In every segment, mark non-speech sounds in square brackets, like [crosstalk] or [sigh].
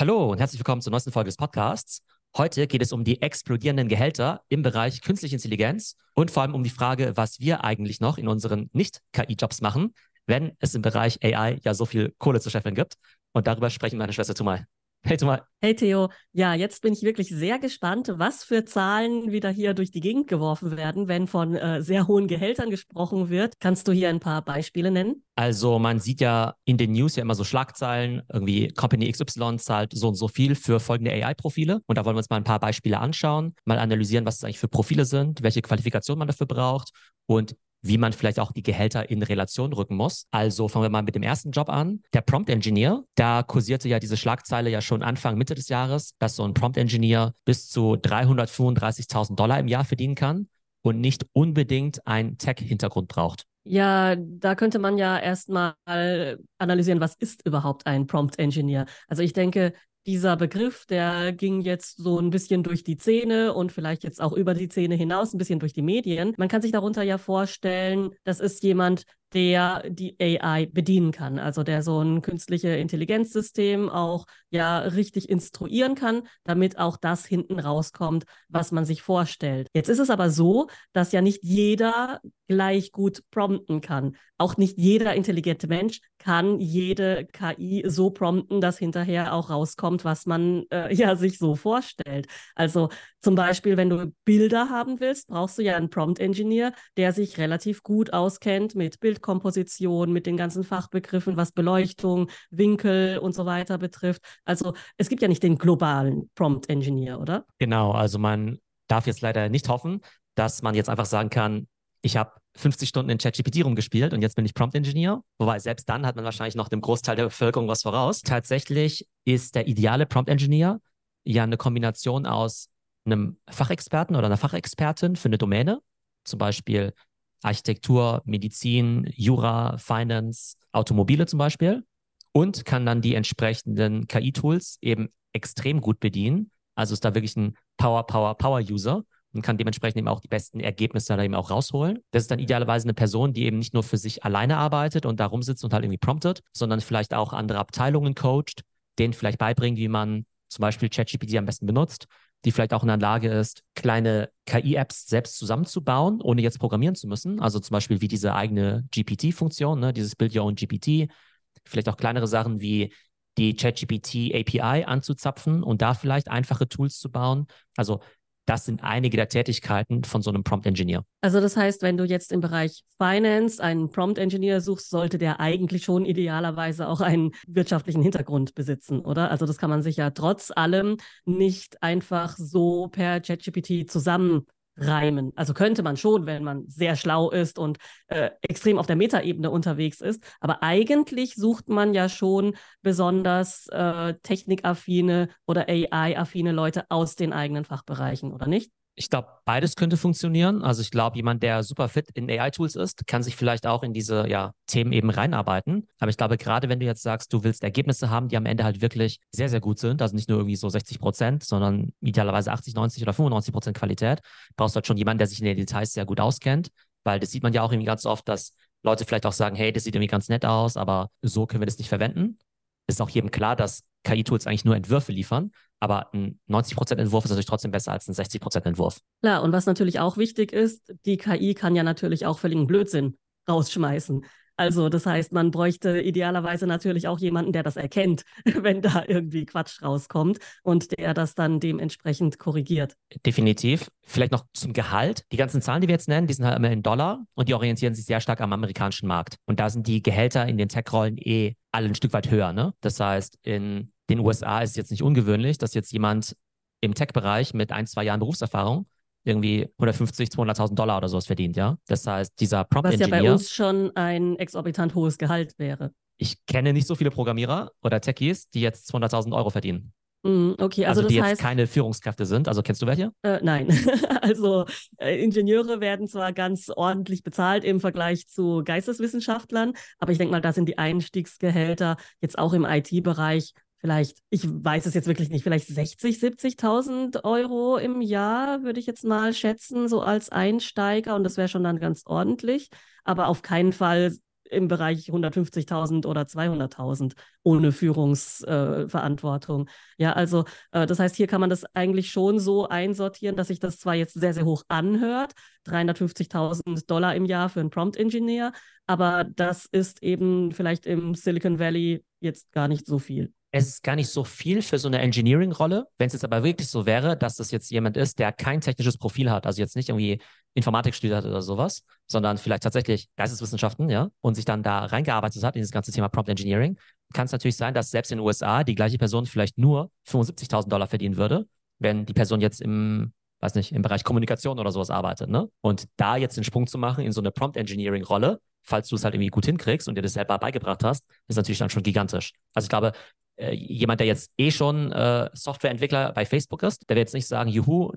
Hallo und herzlich willkommen zur neuesten Folge des Podcasts. Heute geht es um die explodierenden Gehälter im Bereich künstliche Intelligenz und vor allem um die Frage, was wir eigentlich noch in unseren Nicht-KI-Jobs machen, wenn es im Bereich AI ja so viel Kohle zu scheffeln gibt. Und darüber sprechen meine Schwester Tumal. Hey Thomas. Hey Theo. Ja, jetzt bin ich wirklich sehr gespannt, was für Zahlen wieder hier durch die Gegend geworfen werden, wenn von äh, sehr hohen Gehältern gesprochen wird. Kannst du hier ein paar Beispiele nennen? Also man sieht ja in den News ja immer so Schlagzeilen, irgendwie Company XY zahlt so und so viel für folgende AI-Profile. Und da wollen wir uns mal ein paar Beispiele anschauen, mal analysieren, was es eigentlich für Profile sind, welche Qualifikation man dafür braucht und wie man vielleicht auch die Gehälter in Relation rücken muss. Also fangen wir mal mit dem ersten Job an. Der Prompt Engineer, da kursierte ja diese Schlagzeile ja schon Anfang, Mitte des Jahres, dass so ein Prompt Engineer bis zu 335.000 Dollar im Jahr verdienen kann und nicht unbedingt einen Tech-Hintergrund braucht. Ja, da könnte man ja erstmal analysieren, was ist überhaupt ein Prompt Engineer? Also ich denke, dieser Begriff, der ging jetzt so ein bisschen durch die Szene und vielleicht jetzt auch über die Szene hinaus, ein bisschen durch die Medien. Man kann sich darunter ja vorstellen, das ist jemand, der die AI bedienen kann, also der so ein künstliche Intelligenzsystem auch ja richtig instruieren kann, damit auch das hinten rauskommt, was man sich vorstellt. Jetzt ist es aber so, dass ja nicht jeder gleich gut prompten kann. Auch nicht jeder intelligente Mensch kann jede KI so prompten, dass hinterher auch rauskommt, was man äh, [laughs] ja sich so vorstellt. Also zum Beispiel, wenn du Bilder haben willst, brauchst du ja einen Prompt-Engineer, der sich relativ gut auskennt mit Bildkomposition, mit den ganzen Fachbegriffen, was Beleuchtung, Winkel und so weiter betrifft. Also es gibt ja nicht den globalen Prompt-Engineer, oder? Genau, also man darf jetzt leider nicht hoffen, dass man jetzt einfach sagen kann, ich habe 50 Stunden in ChatGPT rumgespielt und jetzt bin ich Prompt-Engineer. Wobei selbst dann hat man wahrscheinlich noch dem Großteil der Bevölkerung was voraus. Tatsächlich ist der ideale Prompt-Engineer ja eine Kombination aus einem Fachexperten oder einer Fachexpertin für eine Domäne, zum Beispiel Architektur, Medizin, Jura, Finance, Automobile zum Beispiel, und kann dann die entsprechenden KI-Tools eben extrem gut bedienen. Also ist da wirklich ein Power, Power, Power-User und kann dementsprechend eben auch die besten Ergebnisse da eben auch rausholen. Das ist dann idealerweise eine Person, die eben nicht nur für sich alleine arbeitet und da rumsitzt und halt irgendwie promptet, sondern vielleicht auch andere Abteilungen coacht, denen vielleicht beibringt, wie man zum Beispiel ChatGPT am besten benutzt die vielleicht auch in der Lage ist, kleine KI-Apps selbst zusammenzubauen, ohne jetzt programmieren zu müssen. Also zum Beispiel wie diese eigene GPT-Funktion, ne, dieses Build Your Own GPT. Vielleicht auch kleinere Sachen wie die ChatGPT API anzuzapfen und da vielleicht einfache Tools zu bauen. Also das sind einige der Tätigkeiten von so einem Prompt Engineer. Also das heißt, wenn du jetzt im Bereich Finance einen Prompt Engineer suchst, sollte der eigentlich schon idealerweise auch einen wirtschaftlichen Hintergrund besitzen, oder? Also das kann man sich ja trotz allem nicht einfach so per ChatGPT zusammen reimen. Also könnte man schon, wenn man sehr schlau ist und äh, extrem auf der Metaebene unterwegs ist. Aber eigentlich sucht man ja schon besonders äh, technikaffine oder AI-affine Leute aus den eigenen Fachbereichen, oder nicht? Ich glaube, beides könnte funktionieren. Also ich glaube, jemand, der super fit in AI-Tools ist, kann sich vielleicht auch in diese ja, Themen eben reinarbeiten. Aber ich glaube, gerade wenn du jetzt sagst, du willst Ergebnisse haben, die am Ende halt wirklich sehr, sehr gut sind, also nicht nur irgendwie so 60 Prozent, sondern idealerweise 80, 90 oder 95 Prozent Qualität, brauchst du halt schon jemanden, der sich in den Details sehr gut auskennt. Weil das sieht man ja auch irgendwie ganz oft, dass Leute vielleicht auch sagen, hey, das sieht irgendwie ganz nett aus, aber so können wir das nicht verwenden. Ist auch jedem klar, dass KI-Tools eigentlich nur Entwürfe liefern. Aber ein 90% Entwurf ist natürlich trotzdem besser als ein 60% Entwurf. Klar, und was natürlich auch wichtig ist, die KI kann ja natürlich auch völligen Blödsinn rausschmeißen. Also das heißt, man bräuchte idealerweise natürlich auch jemanden, der das erkennt, [laughs] wenn da irgendwie Quatsch rauskommt und der das dann dementsprechend korrigiert. Definitiv. Vielleicht noch zum Gehalt. Die ganzen Zahlen, die wir jetzt nennen, die sind halt immer in Dollar und die orientieren sich sehr stark am amerikanischen Markt. Und da sind die Gehälter in den Tech-Rollen eh alle ein Stück weit höher. Ne? Das heißt, in den USA ist es jetzt nicht ungewöhnlich, dass jetzt jemand im Tech-Bereich mit ein, zwei Jahren Berufserfahrung irgendwie 150, 200.000 Dollar oder sowas verdient, ja. Das heißt, dieser Prompt-Engineer... Was ja bei uns schon ein exorbitant hohes Gehalt wäre. Ich kenne nicht so viele Programmierer oder Techies, die jetzt 200.000 Euro verdienen. Mm, okay, also, also die jetzt heißt, keine Führungskräfte sind. Also kennst du welche? Äh, nein. [laughs] also äh, Ingenieure werden zwar ganz ordentlich bezahlt im Vergleich zu Geisteswissenschaftlern, aber ich denke mal, da sind die Einstiegsgehälter jetzt auch im IT-Bereich vielleicht, ich weiß es jetzt wirklich nicht, vielleicht 60, 70.000 Euro im Jahr, würde ich jetzt mal schätzen, so als Einsteiger. Und das wäre schon dann ganz ordentlich. Aber auf keinen Fall im Bereich 150.000 oder 200.000 ohne Führungsverantwortung. Äh, ja, also äh, das heißt, hier kann man das eigentlich schon so einsortieren, dass sich das zwar jetzt sehr, sehr hoch anhört, 350.000 Dollar im Jahr für einen Prompt-Engineer, aber das ist eben vielleicht im Silicon Valley jetzt gar nicht so viel es ist gar nicht so viel für so eine Engineering-Rolle. Wenn es jetzt aber wirklich so wäre, dass das jetzt jemand ist, der kein technisches Profil hat, also jetzt nicht irgendwie Informatik studiert hat oder sowas, sondern vielleicht tatsächlich Geisteswissenschaften, ja, und sich dann da reingearbeitet hat in das ganze Thema Prompt Engineering, kann es natürlich sein, dass selbst in den USA die gleiche Person vielleicht nur 75.000 Dollar verdienen würde, wenn die Person jetzt im weiß nicht, im Bereich Kommunikation oder sowas arbeitet, ne? Und da jetzt den Sprung zu machen in so eine Prompt Engineering Rolle, falls du es halt irgendwie gut hinkriegst und dir das selber beigebracht hast, ist natürlich dann schon gigantisch. Also ich glaube, jemand, der jetzt eh schon äh, Softwareentwickler bei Facebook ist, der wird jetzt nicht sagen, juhu,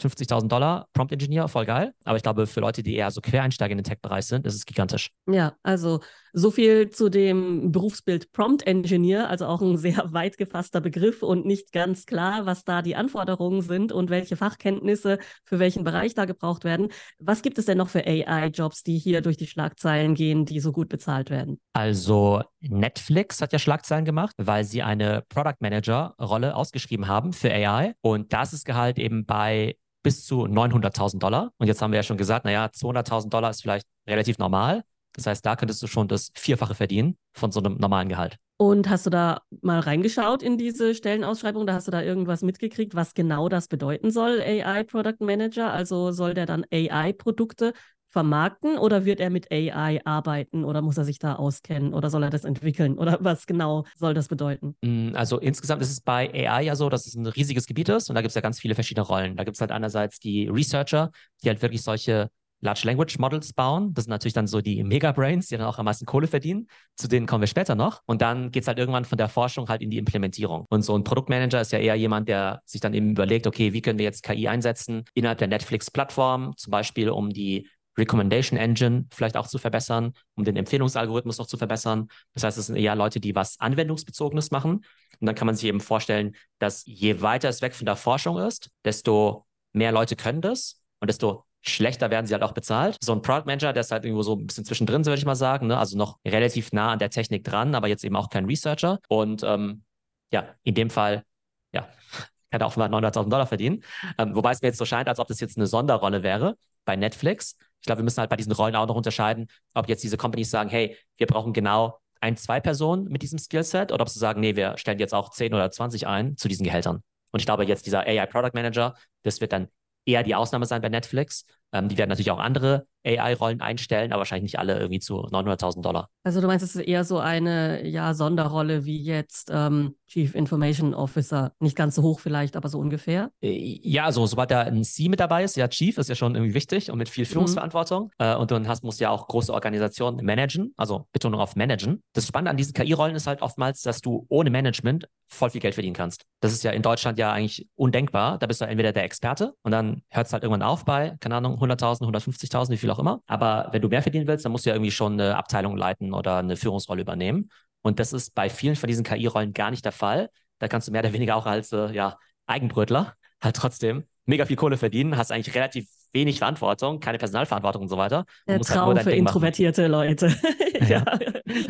350.000 Dollar, Prompt Engineer, voll geil. Aber ich glaube, für Leute, die eher so Quereinsteiger in den Tech-Bereich sind, ist es gigantisch. Ja, also so viel zu dem Berufsbild Prompt Engineer, also auch ein sehr [laughs] weit gefasster Begriff und nicht ganz klar, was da die Anforderungen sind und welche Fachkenntnisse für welchen Bereich da gebraucht werden. Was gibt es denn noch für AI-Jobs, die hier durch die Schlagzeilen gehen, die so gut bezahlt werden? Also Netflix hat ja Schlagzeilen gemacht, weil sie eine Product Manager-Rolle ausgeschrieben haben für AI und das ist Gehalt eben bei bis zu 900.000 Dollar. Und jetzt haben wir ja schon gesagt, naja, 200.000 Dollar ist vielleicht relativ normal. Das heißt, da könntest du schon das Vierfache verdienen von so einem normalen Gehalt. Und hast du da mal reingeschaut in diese Stellenausschreibung? Da hast du da irgendwas mitgekriegt, was genau das bedeuten soll, AI Product Manager? Also soll der dann AI-Produkte vermarkten oder wird er mit AI arbeiten oder muss er sich da auskennen oder soll er das entwickeln oder [laughs] was genau soll das bedeuten? Mm, also insgesamt ist es bei AI ja so, dass es ein riesiges Gebiet ist und da gibt es ja ganz viele verschiedene Rollen. Da gibt es halt einerseits die Researcher, die halt wirklich solche Large Language Models bauen. Das sind natürlich dann so die Megabrains, die dann auch am meisten Kohle verdienen. Zu denen kommen wir später noch. Und dann geht es halt irgendwann von der Forschung halt in die Implementierung. Und so ein Produktmanager ist ja eher jemand, der sich dann eben überlegt, okay, wie können wir jetzt KI einsetzen innerhalb der Netflix-Plattform, zum Beispiel um die Recommendation Engine vielleicht auch zu verbessern, um den Empfehlungsalgorithmus noch zu verbessern. Das heißt, es sind eher Leute, die was Anwendungsbezogenes machen. Und dann kann man sich eben vorstellen, dass je weiter es weg von der Forschung ist, desto mehr Leute können das und desto schlechter werden sie halt auch bezahlt. So ein Product Manager, der ist halt irgendwo so ein bisschen zwischendrin, würde ich mal sagen, ne? also noch relativ nah an der Technik dran, aber jetzt eben auch kein Researcher. Und ähm, ja, in dem Fall, ja, [laughs] kann er offenbar 900.000 Dollar verdienen. Ähm, wobei es mir jetzt so scheint, als ob das jetzt eine Sonderrolle wäre bei Netflix. Ich glaube, wir müssen halt bei diesen Rollen auch noch unterscheiden, ob jetzt diese Companies sagen, hey, wir brauchen genau ein, zwei Personen mit diesem Skillset oder ob sie sagen, nee, wir stellen jetzt auch 10 oder 20 ein zu diesen Gehältern. Und ich glaube, jetzt dieser AI Product Manager, das wird dann eher die Ausnahme sein bei Netflix. Ähm, die werden natürlich auch andere AI-Rollen einstellen, aber wahrscheinlich nicht alle irgendwie zu 900.000 Dollar. Also du meinst, es ist eher so eine ja, Sonderrolle wie jetzt ähm, Chief Information Officer. Nicht ganz so hoch vielleicht, aber so ungefähr? Äh, ja, so sobald da ein C mit dabei ist, ja, Chief ist ja schon irgendwie wichtig und mit viel mhm. Führungsverantwortung. Mhm. Äh, und dann hast, musst du ja auch große Organisationen managen, also Betonung auf managen. Das Spannende an diesen KI-Rollen ist halt oftmals, dass du ohne Management voll viel Geld verdienen kannst. Das ist ja in Deutschland ja eigentlich undenkbar. Da bist du entweder der Experte und dann hört es halt irgendwann auf bei, keine Ahnung, 100.000, 150.000, wie viel auch immer. Aber wenn du mehr verdienen willst, dann musst du ja irgendwie schon eine Abteilung leiten oder eine Führungsrolle übernehmen. Und das ist bei vielen von diesen KI-Rollen gar nicht der Fall. Da kannst du mehr oder weniger auch als äh, ja, Eigenbrötler halt trotzdem mega viel Kohle verdienen, hast eigentlich relativ wenig Verantwortung, keine Personalverantwortung und so weiter. Der halt Traum halt für Ding introvertierte machen. Leute. [laughs] ja.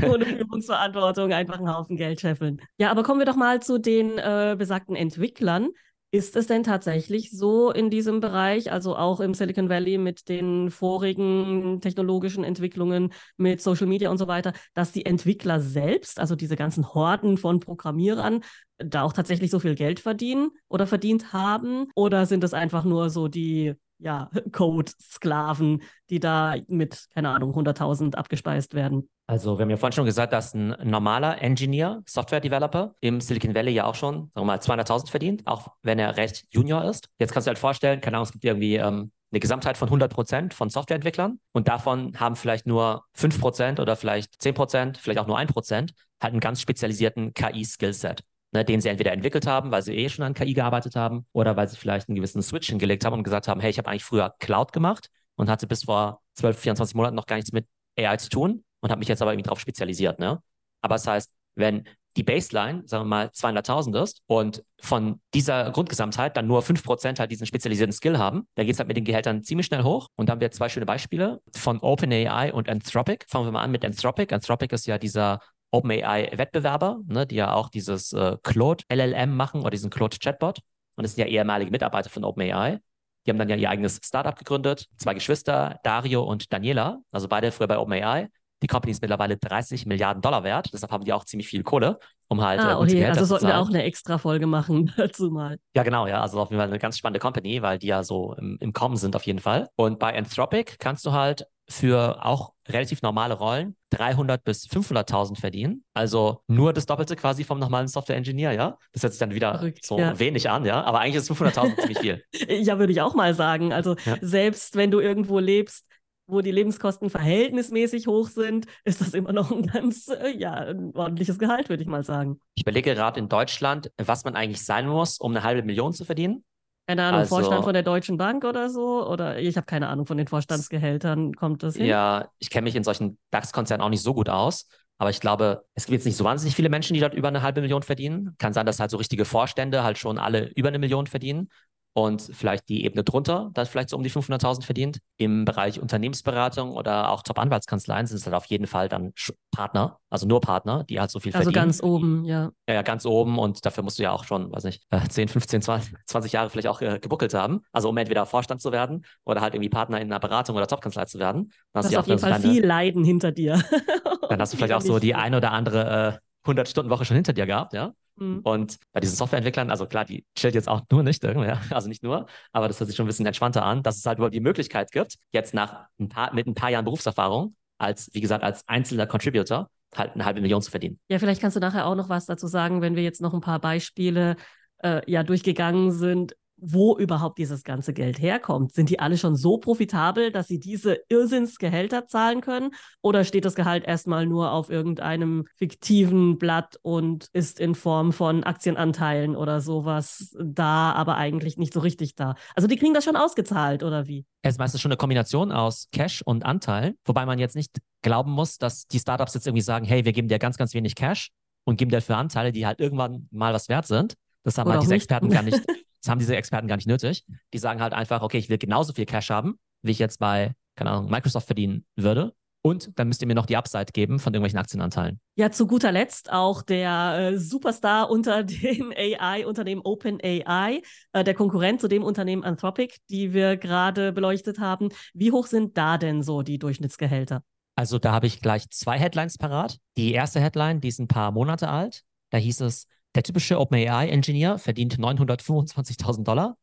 Ohne Führungsverantwortung, einfach einen Haufen Geld scheffeln. Ja, aber kommen wir doch mal zu den äh, besagten Entwicklern. Ist es denn tatsächlich so in diesem Bereich, also auch im Silicon Valley mit den vorigen technologischen Entwicklungen, mit Social Media und so weiter, dass die Entwickler selbst, also diese ganzen Horden von Programmierern, da auch tatsächlich so viel Geld verdienen oder verdient haben? Oder sind es einfach nur so die ja, [laughs] Code-Sklaven, die da mit, keine Ahnung, 100.000 abgespeist werden? Also, wir haben ja vorhin schon gesagt, dass ein normaler Engineer, Software-Developer im Silicon Valley ja auch schon, sagen wir mal, 200.000 verdient, auch wenn er recht Junior ist. Jetzt kannst du halt vorstellen, keine Ahnung, es gibt irgendwie ähm, eine Gesamtheit von 100 Prozent von Softwareentwicklern und davon haben vielleicht nur 5 Prozent oder vielleicht 10 Prozent, vielleicht auch nur 1 Prozent halt einen ganz spezialisierten KI-Skillset. Ne, den sie entweder entwickelt haben, weil sie eh schon an KI gearbeitet haben, oder weil sie vielleicht einen gewissen Switch hingelegt haben und gesagt haben, hey, ich habe eigentlich früher Cloud gemacht und hatte bis vor 12, 24 Monaten noch gar nichts mit AI zu tun und habe mich jetzt aber irgendwie darauf spezialisiert. Ne? Aber das heißt, wenn die Baseline, sagen wir mal, 200.000 ist und von dieser Grundgesamtheit dann nur 5% halt diesen spezialisierten Skill haben, dann geht es halt mit den Gehältern ziemlich schnell hoch. Und da haben wir zwei schöne Beispiele von OpenAI und Anthropic. Fangen wir mal an mit Anthropic. Anthropic ist ja dieser OpenAI-Wettbewerber, ne, die ja auch dieses äh, Claude LLM machen oder diesen Claude Chatbot. Und das sind ja ehemalige Mitarbeiter von OpenAI. Die haben dann ja ihr eigenes Startup gegründet. Zwei Geschwister, Dario und Daniela, also beide früher bei OpenAI. Die Company ist mittlerweile 30 Milliarden Dollar wert. Deshalb haben die auch ziemlich viel Kohle, um halt. Ah, äh, okay, also sollten wir auch eine extra Folge machen [laughs] dazu mal. Ja, genau, ja. Also auf jeden Fall eine ganz spannende Company, weil die ja so im, im Kommen sind auf jeden Fall. Und bei Anthropic kannst du halt für auch relativ normale Rollen 300 bis 500.000 verdienen. Also nur das Doppelte quasi vom normalen Software Engineer, ja. Das hört sich dann wieder Verrückt, so ja. wenig an, ja. Aber eigentlich ist 500.000 ziemlich viel. [laughs] Ja, würde ich auch mal sagen. Also ja. selbst wenn du irgendwo lebst, wo die Lebenskosten verhältnismäßig hoch sind, ist das immer noch ein ganz, äh, ja, ein ordentliches Gehalt, würde ich mal sagen. Ich überlege gerade in Deutschland, was man eigentlich sein muss, um eine halbe Million zu verdienen. Keine Ahnung, also, Vorstand von der Deutschen Bank oder so? Oder ich habe keine Ahnung von den Vorstandsgehältern. Kommt das hin? Ja, ich kenne mich in solchen DAX-Konzernen auch nicht so gut aus. Aber ich glaube, es gibt jetzt nicht so wahnsinnig viele Menschen, die dort über eine halbe Million verdienen. Kann sein, dass halt so richtige Vorstände halt schon alle über eine Million verdienen und vielleicht die Ebene drunter, das vielleicht so um die 500.000 verdient. Im Bereich Unternehmensberatung oder auch Top-Anwaltskanzleien sind es halt auf jeden Fall dann Partner, also nur Partner, die halt so viel also verdienen. Also ganz oben, ja. ja. Ja, ganz oben und dafür musst du ja auch schon, weiß nicht, 10, 15, 20, 20 Jahre vielleicht auch äh, gebuckelt haben. Also um entweder Vorstand zu werden oder halt irgendwie Partner in einer Beratung oder Top-Kanzlei zu werden. Dann das ist auf jeden Fall deine, viel Leiden hinter dir. [laughs] dann hast du vielleicht auch so die ein oder andere äh, 100-Stunden-Woche schon hinter dir gehabt, ja. Mhm. Und bei diesen Softwareentwicklern, also klar, die chillt jetzt auch nur nicht, ja? [laughs] also nicht nur, aber das hört sich schon ein bisschen entspannter an, dass es halt überhaupt die Möglichkeit gibt, jetzt nach ein paar, mit ein paar Jahren Berufserfahrung, als, wie gesagt, als einzelner Contributor, halt eine halbe Million zu verdienen. Ja, vielleicht kannst du nachher auch noch was dazu sagen, wenn wir jetzt noch ein paar Beispiele äh, ja durchgegangen sind, wo überhaupt dieses ganze Geld herkommt. Sind die alle schon so profitabel, dass sie diese Irrsinnsgehälter zahlen können? Oder steht das Gehalt erstmal nur auf irgendeinem fiktiven Blatt und ist in Form von Aktienanteilen oder sowas da, aber eigentlich nicht so richtig da? Also die kriegen das schon ausgezahlt, oder wie? Es ist meistens schon eine Kombination aus Cash und Anteilen, wobei man jetzt nicht glauben muss, dass die Startups jetzt irgendwie sagen, hey, wir geben dir ganz, ganz wenig Cash und geben dafür Anteile, die halt irgendwann mal was wert sind. Das haben Oder halt diese nicht. Experten gar nicht. [laughs] Das haben diese Experten gar nicht nötig. Die sagen halt einfach, okay, ich will genauso viel Cash haben, wie ich jetzt bei, keine Ahnung, Microsoft verdienen würde. Und dann müsst ihr mir noch die Upside geben von irgendwelchen Aktienanteilen. Ja, zu guter Letzt auch der äh, Superstar unter [laughs] den AI-Unternehmen OpenAI, äh, der Konkurrent zu dem Unternehmen Anthropic, die wir gerade beleuchtet haben. Wie hoch sind da denn so die Durchschnittsgehälter? Also da habe ich gleich zwei Headlines parat. Die erste Headline, die ist ein paar Monate alt. Da hieß es, der typische OpenAI-Engineer verdient 925.000 Dollar.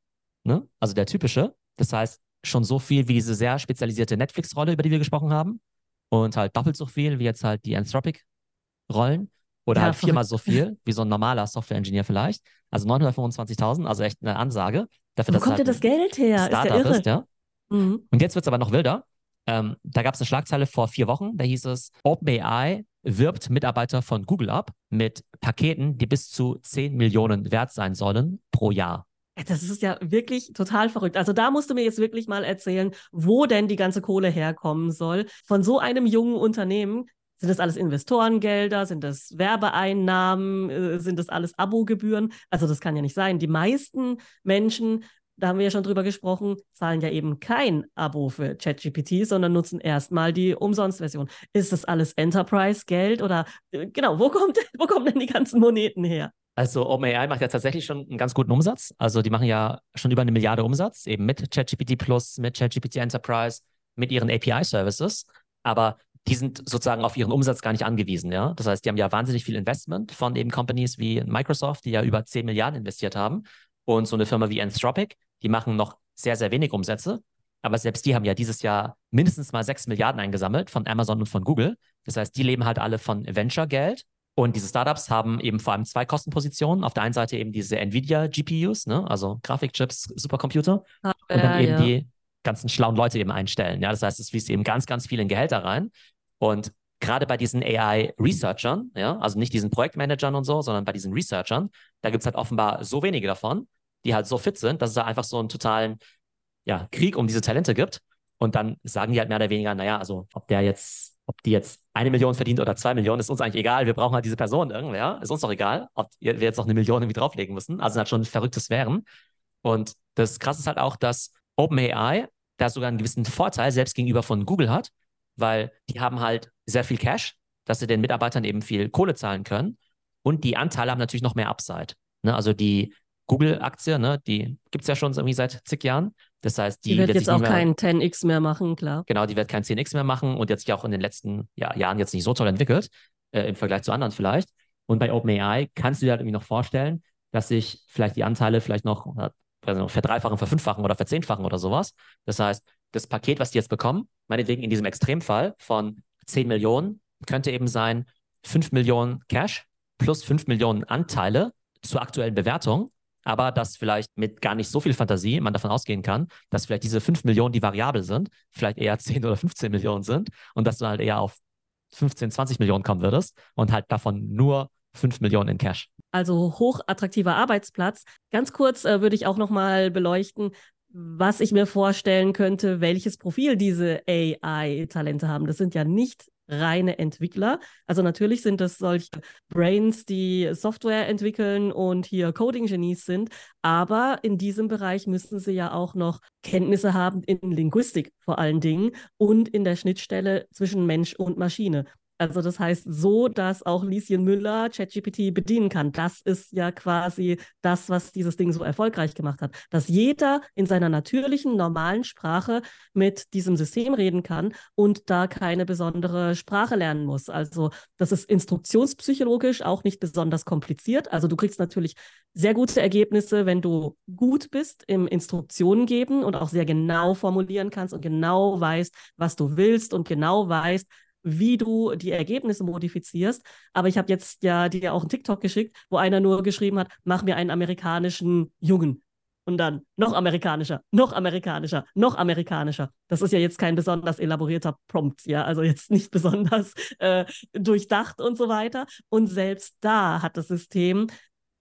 Ne? Also der typische. Das heißt, schon so viel wie diese sehr spezialisierte Netflix-Rolle, über die wir gesprochen haben. Und halt doppelt so viel wie jetzt halt die Anthropic-Rollen. Oder ja, halt viermal so viel wie so ein normaler Software-Engineer vielleicht. Also 925.000, also echt eine Ansage. Dafür, Wo kommt halt denn das Geld her? Startup ist, ja, ist ja. Mhm. Und jetzt wird es aber noch wilder. Ähm, da gab es eine Schlagzeile vor vier Wochen, da hieß es, OpenAI wirbt Mitarbeiter von Google ab mit Paketen, die bis zu 10 Millionen wert sein sollen pro Jahr. Das ist ja wirklich total verrückt. Also da musst du mir jetzt wirklich mal erzählen, wo denn die ganze Kohle herkommen soll. Von so einem jungen Unternehmen. Sind das alles Investorengelder? Sind das Werbeeinnahmen? Äh, sind das alles Abogebühren? Also das kann ja nicht sein. Die meisten Menschen da haben wir ja schon drüber gesprochen, zahlen ja eben kein Abo für ChatGPT, sondern nutzen erstmal die Umsonstversion. Ist das alles Enterprise-Geld oder äh, genau, wo kommt, wo kommen denn die ganzen Moneten her? Also OpenAI macht ja tatsächlich schon einen ganz guten Umsatz. Also die machen ja schon über eine Milliarde Umsatz, eben mit ChatGPT Plus, mit ChatGPT Enterprise, mit ihren API-Services. Aber die sind sozusagen auf ihren Umsatz gar nicht angewiesen, ja. Das heißt, die haben ja wahnsinnig viel Investment von eben Companies wie Microsoft, die ja über 10 Milliarden investiert haben. Und so eine Firma wie Anthropic, die machen noch sehr, sehr wenig Umsätze. Aber selbst die haben ja dieses Jahr mindestens mal 6 Milliarden eingesammelt von Amazon und von Google. Das heißt, die leben halt alle von Venture-Geld. Und diese Startups haben eben vor allem zwei Kostenpositionen. Auf der einen Seite eben diese Nvidia GPUs, ne? also Grafikchips, Supercomputer. Ah, und dann eben ja. die ganzen schlauen Leute eben einstellen. Ja? Das heißt, es fließt eben ganz, ganz viel in Gehälter rein. Und gerade bei diesen AI-Researchern, ja, also nicht diesen Projektmanagern und so, sondern bei diesen Researchern, da gibt es halt offenbar so wenige davon, die halt so fit sind, dass es da einfach so einen totalen ja, Krieg um diese Talente gibt. Und dann sagen die halt mehr oder weniger, naja, also ob der jetzt ob die jetzt eine Million verdient oder zwei Millionen, ist uns eigentlich egal. Wir brauchen halt diese Person irgendwer. Ist uns doch egal, ob wir jetzt noch eine Million irgendwie drauflegen müssen. Also halt schon verrückte Sphären. Und das Krasse ist halt auch, dass OpenAI da sogar einen gewissen Vorteil selbst gegenüber von Google hat, weil die haben halt sehr viel Cash, dass sie den Mitarbeitern eben viel Kohle zahlen können. Und die Anteile haben natürlich noch mehr Upside. Ne? Also die Google-Aktie, ne, die gibt es ja schon irgendwie seit zig Jahren. Das heißt, die, die wird, wird jetzt auch mehr, kein 10x mehr machen, klar. Genau, die wird kein 10x mehr machen und jetzt ja auch in den letzten ja, Jahren jetzt nicht so toll entwickelt, äh, im Vergleich zu anderen vielleicht. Und bei OpenAI kannst du dir halt irgendwie noch vorstellen, dass sich vielleicht die Anteile vielleicht noch, also verdreifachen, verfünffachen oder verzehnfachen oder sowas. Das heißt, das Paket, was die jetzt bekommen, meinetwegen in diesem Extremfall von 10 Millionen, könnte eben sein 5 Millionen Cash plus 5 Millionen Anteile zur aktuellen Bewertung aber dass vielleicht mit gar nicht so viel Fantasie man davon ausgehen kann, dass vielleicht diese 5 Millionen, die variabel sind, vielleicht eher [laughs] 10 oder 15 Millionen sind und dass du halt eher auf 15, 20 Millionen kommen würdest und halt davon nur 5 Millionen in Cash. Also hochattraktiver Arbeitsplatz. Ganz kurz äh, würde ich auch nochmal beleuchten, was ich mir vorstellen könnte, welches Profil diese AI-Talente haben. Das sind ja nicht reine Entwickler. Also natürlich sind das solche Brains, die Software entwickeln und hier Coding-Genies sind, aber in diesem Bereich müssen sie ja auch noch Kenntnisse haben in Linguistik vor allen Dingen und in der Schnittstelle zwischen Mensch und Maschine. Also das heißt so, dass auch Lieschen Müller ChatGPT bedienen kann. Das ist ja quasi das, was dieses Ding so erfolgreich gemacht hat. Dass jeder in seiner natürlichen, normalen Sprache mit diesem System reden kann und da keine besondere Sprache lernen muss. Also das ist instruktionspsychologisch auch nicht besonders kompliziert. Also du kriegst natürlich sehr gute Ergebnisse, wenn du gut bist im Instruktionen geben und auch sehr genau formulieren kannst und genau weißt, was du willst und genau weißt, wie du die Ergebnisse modifizierst. Aber ich habe jetzt ja dir auch einen TikTok geschickt, wo einer nur geschrieben hat, mach mir einen amerikanischen Jungen. Und dann noch amerikanischer, noch amerikanischer, noch amerikanischer. Das ist ja jetzt kein besonders elaborierter Prompt, ja, also jetzt [laughs] nicht besonders äh, durchdacht und so weiter. Und selbst da hat das System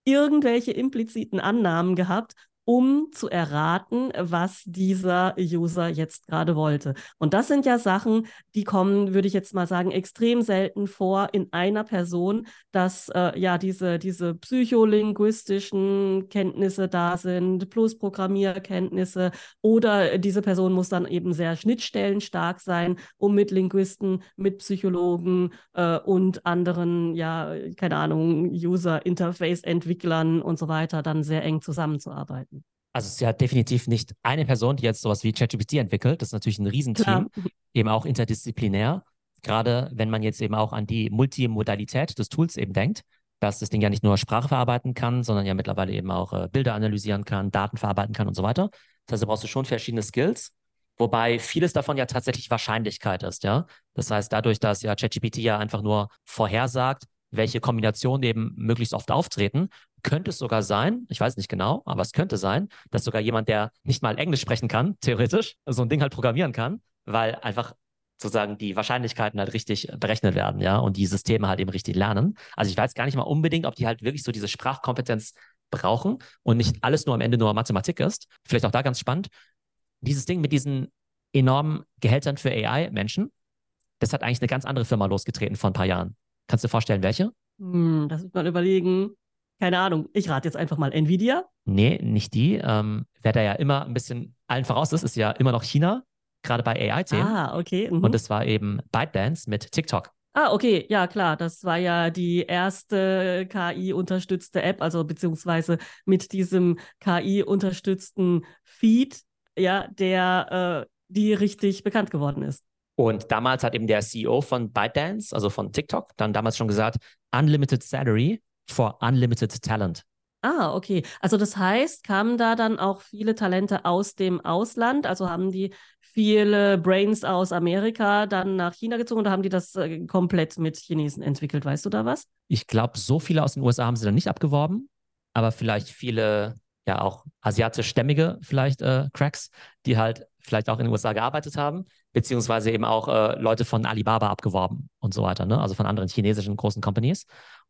irgendwelche impliziten Annahmen gehabt um zu erraten, was dieser User jetzt gerade wollte. Und das sind ja Sachen, die kommen, würde ich jetzt mal sagen, extrem selten vor in einer Person, dass äh, ja diese, diese psycholinguistischen Kenntnisse da sind, plus Programmierkenntnisse oder diese Person muss dann eben sehr schnittstellenstark sein, um mit Linguisten, mit Psychologen äh, und anderen, ja, keine Ahnung, User-Interface-Entwicklern und so weiter dann sehr eng zusammenzuarbeiten. Also es ist ja definitiv nicht eine Person, die jetzt sowas wie ChatGPT entwickelt. Das ist natürlich ein Riesenteam, Klar. eben auch interdisziplinär. Gerade wenn man jetzt eben auch an die Multimodalität des Tools eben denkt, dass das Ding ja nicht nur Sprache verarbeiten kann, sondern ja mittlerweile eben auch äh, Bilder analysieren kann, Daten verarbeiten kann und so weiter. Das heißt, da brauchst du schon verschiedene Skills, wobei vieles davon ja tatsächlich Wahrscheinlichkeit ist, ja. Das heißt, dadurch, dass ja ChatGPT ja einfach nur vorhersagt, welche Kombinationen eben möglichst oft auftreten, könnte es sogar sein, ich weiß nicht genau, aber es könnte sein, dass sogar jemand, der nicht mal Englisch sprechen kann, theoretisch, so ein Ding halt programmieren kann, weil einfach sozusagen die Wahrscheinlichkeiten halt richtig berechnet werden, ja, und die Systeme halt eben richtig lernen. Also ich weiß gar nicht mal unbedingt, ob die halt wirklich so diese Sprachkompetenz brauchen und nicht alles nur am Ende nur Mathematik ist. Vielleicht auch da ganz spannend. Dieses Ding mit diesen enormen Gehältern für AI-Menschen, das hat eigentlich eine ganz andere Firma losgetreten vor ein paar Jahren. Kannst du dir vorstellen, welche? Hm, das muss man überlegen. Keine Ahnung. Ich rate jetzt einfach mal Nvidia. Nee, nicht die. Ähm, wer da ja immer ein bisschen allen voraus ist, ist ja immer noch China, gerade bei AI-Themen. Ah, okay. Mhm. Und es war eben ByteDance mit TikTok. Ah, okay, ja klar, das war ja die erste KI-unterstützte App, also beziehungsweise mit diesem KI-unterstützten Feed, ja, der äh, die richtig bekannt geworden ist. Und damals hat eben der CEO von ByteDance, also von TikTok, dann damals schon gesagt, Unlimited Salary for Unlimited Talent. Ah, okay. Also das heißt, kamen da dann auch viele Talente aus dem Ausland? Also haben die viele Brains aus Amerika dann nach China gezogen oder haben die das äh, komplett mit Chinesen entwickelt? Weißt du da was? Ich glaube, so viele aus den USA haben sie dann nicht abgeworben, aber vielleicht viele, ja auch asiatisch-stämmige vielleicht äh, Cracks, die halt vielleicht auch in den USA gearbeitet haben, beziehungsweise eben auch äh, Leute von Alibaba abgeworben und so weiter, ne? also von anderen chinesischen großen Companies.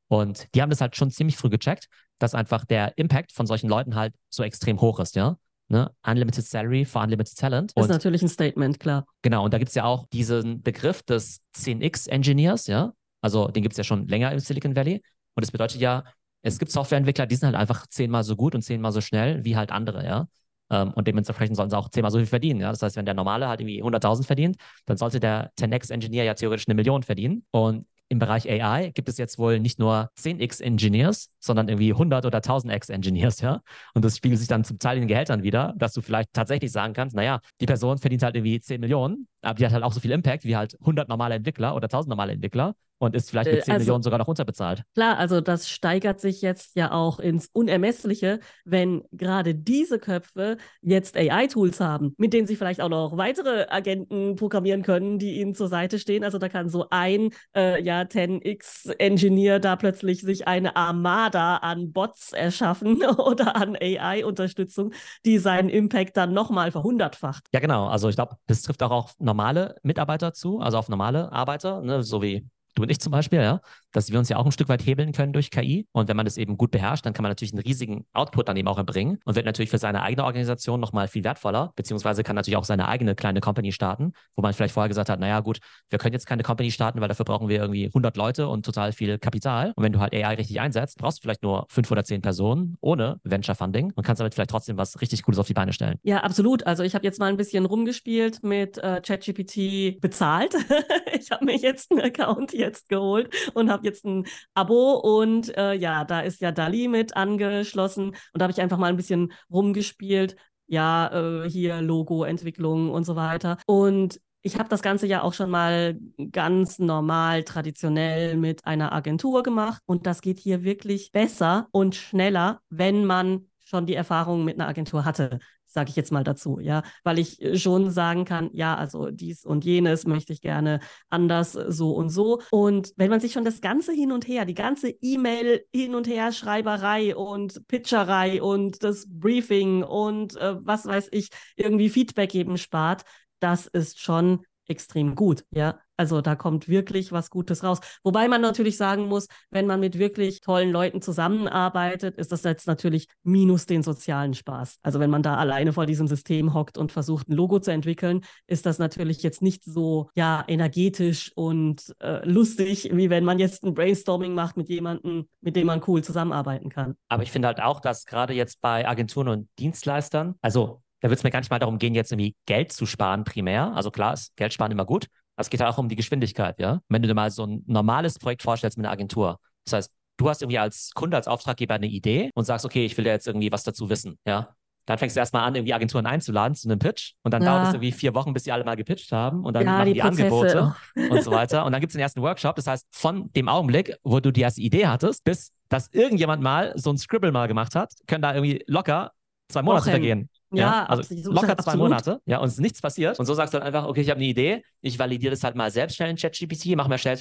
Und die haben das halt schon ziemlich früh gecheckt, dass einfach der Impact von solchen Leuten halt so extrem hoch ist, ja. ne? Unlimited Salary for Unlimited Talent. Das ist natürlich ein Statement, klar. Genau, und da gibt es ja auch diesen Begriff des 10x-Engineers, ja. Also den gibt es ja schon länger im Silicon Valley. Und das bedeutet ja, es gibt Softwareentwickler, die sind halt einfach zehnmal so gut und zehnmal so schnell wie halt andere, ja. Ähm, und dementsprechend sollen sie auch zehnmal so viel verdienen. Ja? Das heißt, wenn der Normale halt irgendwie 100.000 verdient, dann sollte der 10x-Engineer ja theoretisch eine Million verdienen. Und im Bereich AI gibt es jetzt wohl nicht nur 10x Engineers, sondern irgendwie 100 oder 1000x Engineers, ja. Und das spiegelt sich dann zum Teil in den Gehältern wieder, dass du vielleicht tatsächlich sagen kannst, naja, die Person verdient halt irgendwie 10 Millionen, aber die hat halt auch so viel Impact wie halt 100 normale Entwickler oder 1000 normale Entwickler und ist vielleicht mit 10 äh, also, Millionen sogar noch unterbezahlt. Klar, also das steigert sich jetzt ja auch ins Unermessliche, wenn gerade diese Köpfe jetzt AI-Tools haben, mit denen sie vielleicht auch noch weitere Agenten programmieren können, die ihnen zur Seite stehen. Also da kann so ein äh, ja, 10x-Engineer da plötzlich sich eine Armada an Bots erschaffen [laughs] oder an AI-Unterstützung, die seinen Impact dann nochmal verhundertfacht. Ja, genau. Also ich glaube, das trifft auch auf normale Mitarbeiter zu, also auf normale Arbeiter, ne, so wie du und ich zum Beispiel, ja, dass wir uns ja auch ein Stück weit hebeln können durch KI. Und wenn man das eben gut beherrscht, dann kann man natürlich einen riesigen Output dann eben auch erbringen und wird natürlich für seine eigene Organisation nochmal viel wertvoller, beziehungsweise kann natürlich auch seine eigene kleine Company starten, wo man vielleicht vorher gesagt hat, naja gut, wir können jetzt keine Company starten, weil dafür brauchen wir irgendwie 100 Leute und total viel Kapital. Und wenn du halt AI richtig einsetzt, brauchst du vielleicht nur fünf oder zehn Personen ohne Venture Funding und kannst damit vielleicht trotzdem was richtig Cooles auf die Beine stellen. Ja, absolut. Also ich habe jetzt mal ein bisschen rumgespielt mit äh, ChatGPT bezahlt. [laughs] ich habe mir jetzt einen Account jetzt geholt und habe jetzt ein Abo und äh, ja, da ist ja Dali mit angeschlossen und da habe ich einfach mal ein bisschen rumgespielt. Ja, äh, hier Logo-Entwicklung und so weiter. Und ich habe das Ganze ja auch schon mal ganz normal, traditionell mit einer Agentur gemacht und das geht hier wirklich besser und schneller, wenn man schon die Erfahrung mit einer Agentur hatte sage ich jetzt mal dazu, ja, weil ich äh, schon sagen kann, ja, also dies und jenes möchte ich gerne anders, äh, so und so. Und wenn man sich schon das ganze hin und her, die ganze E-Mail hin und her Schreiberei und Pitcherei und das Briefing und äh, was weiß ich, irgendwie Feedback geben spart, das ist schon extrem gut, ja. Also da kommt wirklich was Gutes raus. Wobei man natürlich sagen muss, wenn man mit wirklich tollen Leuten zusammenarbeitet, ist das jetzt natürlich minus den sozialen Spaß. Also wenn man da alleine vor diesem System hockt und versucht, ein Logo zu entwickeln, ist das natürlich jetzt nicht so ja energetisch und äh, lustig, wie wenn man jetzt ein Brainstorming macht mit jemandem, mit dem man cool zusammenarbeiten kann. Aber ich finde halt auch, dass gerade jetzt bei Agenturen und Dienstleistern, also da wird es mir gar nicht mal darum gehen, jetzt irgendwie Geld zu sparen primär. Also klar ist Geld sparen immer gut. Es geht auch um die Geschwindigkeit, ja. Wenn du dir mal so ein normales Projekt vorstellst mit einer Agentur. Das heißt, du hast irgendwie als Kunde, als Auftraggeber eine Idee und sagst, okay, ich will ja jetzt irgendwie was dazu wissen, ja. Dann fängst du erstmal an, irgendwie Agenturen einzuladen zu einem Pitch und dann ja. dauert es irgendwie vier Wochen, bis sie alle mal gepitcht haben und dann ja, machen die, die Angebote und so weiter. Und dann gibt es den ersten Workshop. Das heißt, von dem Augenblick, wo du die erste Idee hattest, bis dass irgendjemand mal so ein Scribble mal gemacht hat, können da irgendwie locker zwei Monate Wochen. vergehen. Ja, ja, also absolut. locker zwei Monate, ja, und es ist nichts passiert. Und so sagst du dann einfach, okay, ich habe eine Idee, ich validiere das halt mal selbst schnell in ChatGPT, mache mir schnell,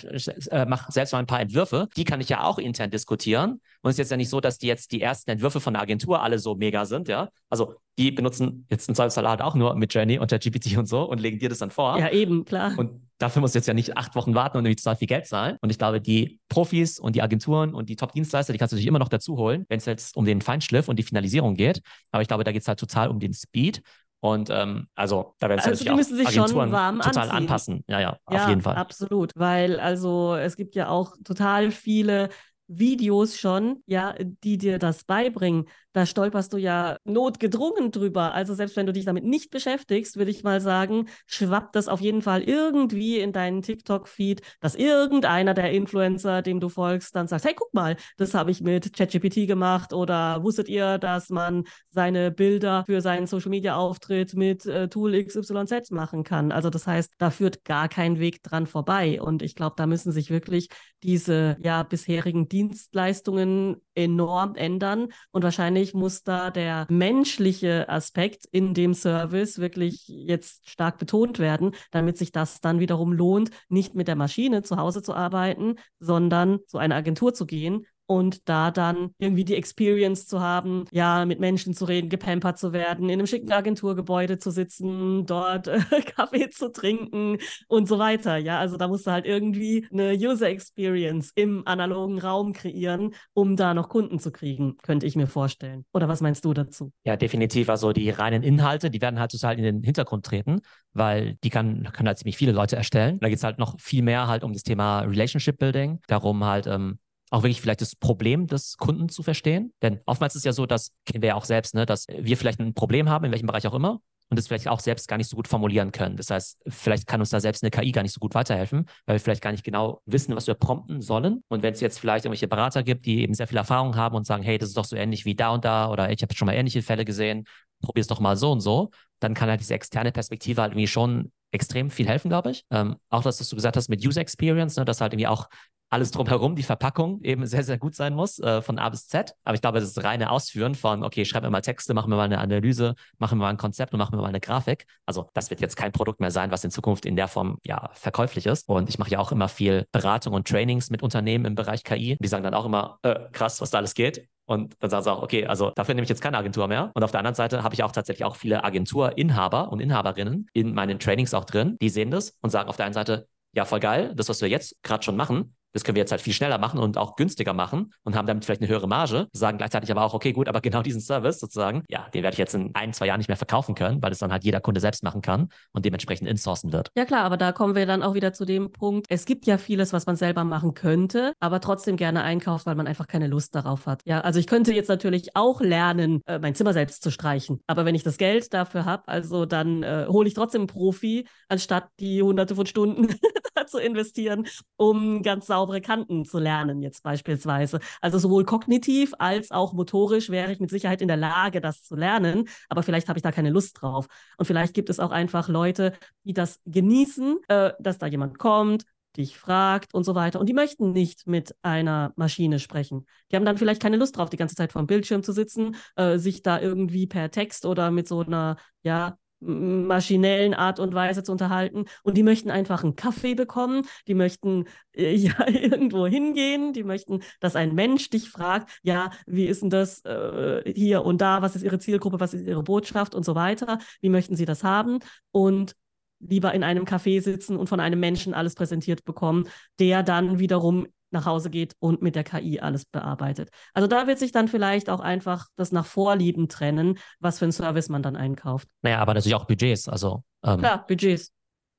äh, mach selbst mal ein paar Entwürfe. Die kann ich ja auch intern diskutieren. Und es ist jetzt ja nicht so, dass die jetzt die ersten Entwürfe von der Agentur alle so mega sind, ja. Also die benutzen jetzt im Zweifelsfall halt auch nur mit Journey und ChatGPT und so und legen dir das dann vor. Ja, eben, klar. Und dafür musst du jetzt ja nicht acht Wochen warten und irgendwie total viel Geld zahlen. Und ich glaube, die Profis und die Agenturen und die Top-Dienstleister, die kannst du dich immer noch dazu holen, wenn es jetzt um den Feinschliff und die Finalisierung geht. Aber ich glaube, da geht es halt total um den Speed. Und ähm, also da werden also sich sich Agenturen total anziehen. anpassen. Ja, ja, ja, auf jeden Fall. Absolut, weil also es gibt ja auch total viele Videos schon, ja, die dir das beibringen da stolperst du ja notgedrungen drüber. Also selbst wenn du dich damit nicht beschäftigst, würde ich mal sagen, schwappt das auf jeden Fall irgendwie in deinen TikTok-Feed, dass irgendeiner der Influencer, dem du folgst, dann sagt, hey, guck mal, das habe ich mit ChatGPT gemacht oder wusstet ihr, dass man seine Bilder für seinen Social-Media-Auftritt mit äh, Tool XYZ machen kann? Also das heißt, da führt gar kein Weg dran vorbei. Und ich glaube, da müssen sich wirklich diese ja bisherigen Dienstleistungen enorm ändern und wahrscheinlich natürlich muss da der menschliche Aspekt in dem Service wirklich jetzt stark betont werden, damit sich das dann wiederum lohnt, nicht mit der Maschine zu Hause zu arbeiten, sondern zu einer Agentur zu gehen und da dann irgendwie die Experience zu haben, ja, mit Menschen zu reden, gepampert zu werden, in einem schicken Agenturgebäude zu sitzen, dort äh, [laughs] Kaffee zu trinken und so weiter. Ja, also da musst du halt irgendwie eine User Experience im analogen Raum kreieren, um da noch Kunden zu kriegen, könnte ich mir vorstellen. Oder was meinst du dazu? Ja, definitiv. Also die reinen Inhalte, die werden halt total in den Hintergrund treten, weil die kann, können halt ziemlich viele Leute erstellen. Da geht es halt noch viel mehr halt um das Thema Relationship Building, darum halt, ähm, auch wirklich vielleicht das Problem des Kunden zu verstehen. Denn oftmals ist ja so, das kennen wir ja auch selbst, ne, dass wir vielleicht ein Problem haben, in welchem Bereich auch immer, und es vielleicht auch selbst gar nicht so gut formulieren können. Das heißt, vielleicht kann uns da selbst eine KI gar nicht so gut weiterhelfen, weil wir vielleicht gar nicht genau wissen, was wir prompten sollen. Und wenn es jetzt vielleicht irgendwelche Berater gibt, die eben sehr viel Erfahrung haben und sagen, hey, das ist doch so ähnlich wie da und da oder ich habe schon mal ähnliche Fälle gesehen, probier es doch mal so und so, dann kann halt diese externe Perspektive halt irgendwie schon extrem viel helfen, glaube ich. Ähm, auch das, was du gesagt hast mit User Experience, ne, dass halt irgendwie auch alles drumherum, die Verpackung eben sehr, sehr gut sein muss, äh, von A bis Z. Aber ich glaube, das ist reine Ausführen von, okay, schreib mir mal Texte, machen wir mal eine Analyse, machen wir mal ein Konzept und machen wir mal eine Grafik. Also das wird jetzt kein Produkt mehr sein, was in Zukunft in der Form ja verkäuflich ist. Und ich mache ja auch immer viel Beratung und Trainings mit Unternehmen im Bereich KI. Die sagen dann auch immer, äh, krass, was da alles geht. Und dann sagen sie auch, okay, also dafür nehme ich jetzt keine Agentur mehr. Und auf der anderen Seite habe ich auch tatsächlich auch viele Agenturinhaber und Inhaberinnen in meinen Trainings auch drin, die sehen das und sagen auf der einen Seite, ja, voll geil, das, was wir jetzt gerade schon machen, das können wir jetzt halt viel schneller machen und auch günstiger machen und haben damit vielleicht eine höhere Marge, sagen gleichzeitig aber auch, okay, gut, aber genau diesen Service sozusagen, ja, den werde ich jetzt in ein, zwei Jahren nicht mehr verkaufen können, weil es dann halt jeder Kunde selbst machen kann und dementsprechend insourcen wird. Ja klar, aber da kommen wir dann auch wieder zu dem Punkt, es gibt ja vieles, was man selber machen könnte, aber trotzdem gerne einkauft, weil man einfach keine Lust darauf hat. Ja, also ich könnte jetzt natürlich auch lernen, äh, mein Zimmer selbst zu streichen, aber wenn ich das Geld dafür habe, also dann äh, hole ich trotzdem einen Profi, anstatt die hunderte von Stunden [laughs] zu investieren, um ganz saubere Kanten zu lernen, jetzt beispielsweise. Also sowohl kognitiv als auch motorisch wäre ich mit Sicherheit in der Lage, das zu lernen, aber vielleicht habe ich da keine Lust drauf. Und vielleicht gibt es auch einfach Leute, die das genießen, äh, dass da jemand kommt, dich fragt und so weiter. Und die möchten nicht mit einer Maschine sprechen. Die haben dann vielleicht keine Lust drauf, die ganze Zeit vor dem Bildschirm zu sitzen, äh, sich da irgendwie per Text oder mit so einer, ja, maschinellen Art und Weise zu unterhalten. Und die möchten einfach einen Kaffee bekommen, die möchten äh, [laughs] ja irgendwo hingehen, die möchten, dass ein Mensch dich fragt, ja, wie ist denn das äh, hier und da, was ist ihre Zielgruppe, was ist ihre Botschaft? Und so weiter, wie möchten sie das haben? Und lieber in einem Café sitzen und von einem Menschen alles präsentiert bekommen, der dann wiederum nach Hause geht und mit der KI alles bearbeitet. Also da wird sich dann vielleicht auch einfach das nach Vorlieben trennen, was für einen Service man dann einkauft. Naja, aber natürlich auch Budgets. Also, ähm, Klar, Budgets.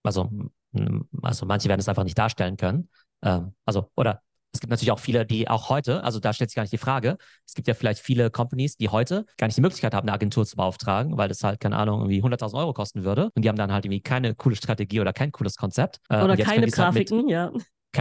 Also, also manche werden es einfach nicht darstellen können. Ähm, also, oder es gibt natürlich auch viele, die auch heute, also da stellt sich gar nicht die Frage, es gibt ja vielleicht viele Companies, die heute gar nicht die Möglichkeit haben, eine Agentur zu beauftragen, weil das halt, keine Ahnung, irgendwie 100.000 Euro kosten würde. Und die haben dann halt irgendwie keine coole Strategie oder kein cooles Konzept. Äh, oder keine Grafiken, halt ja.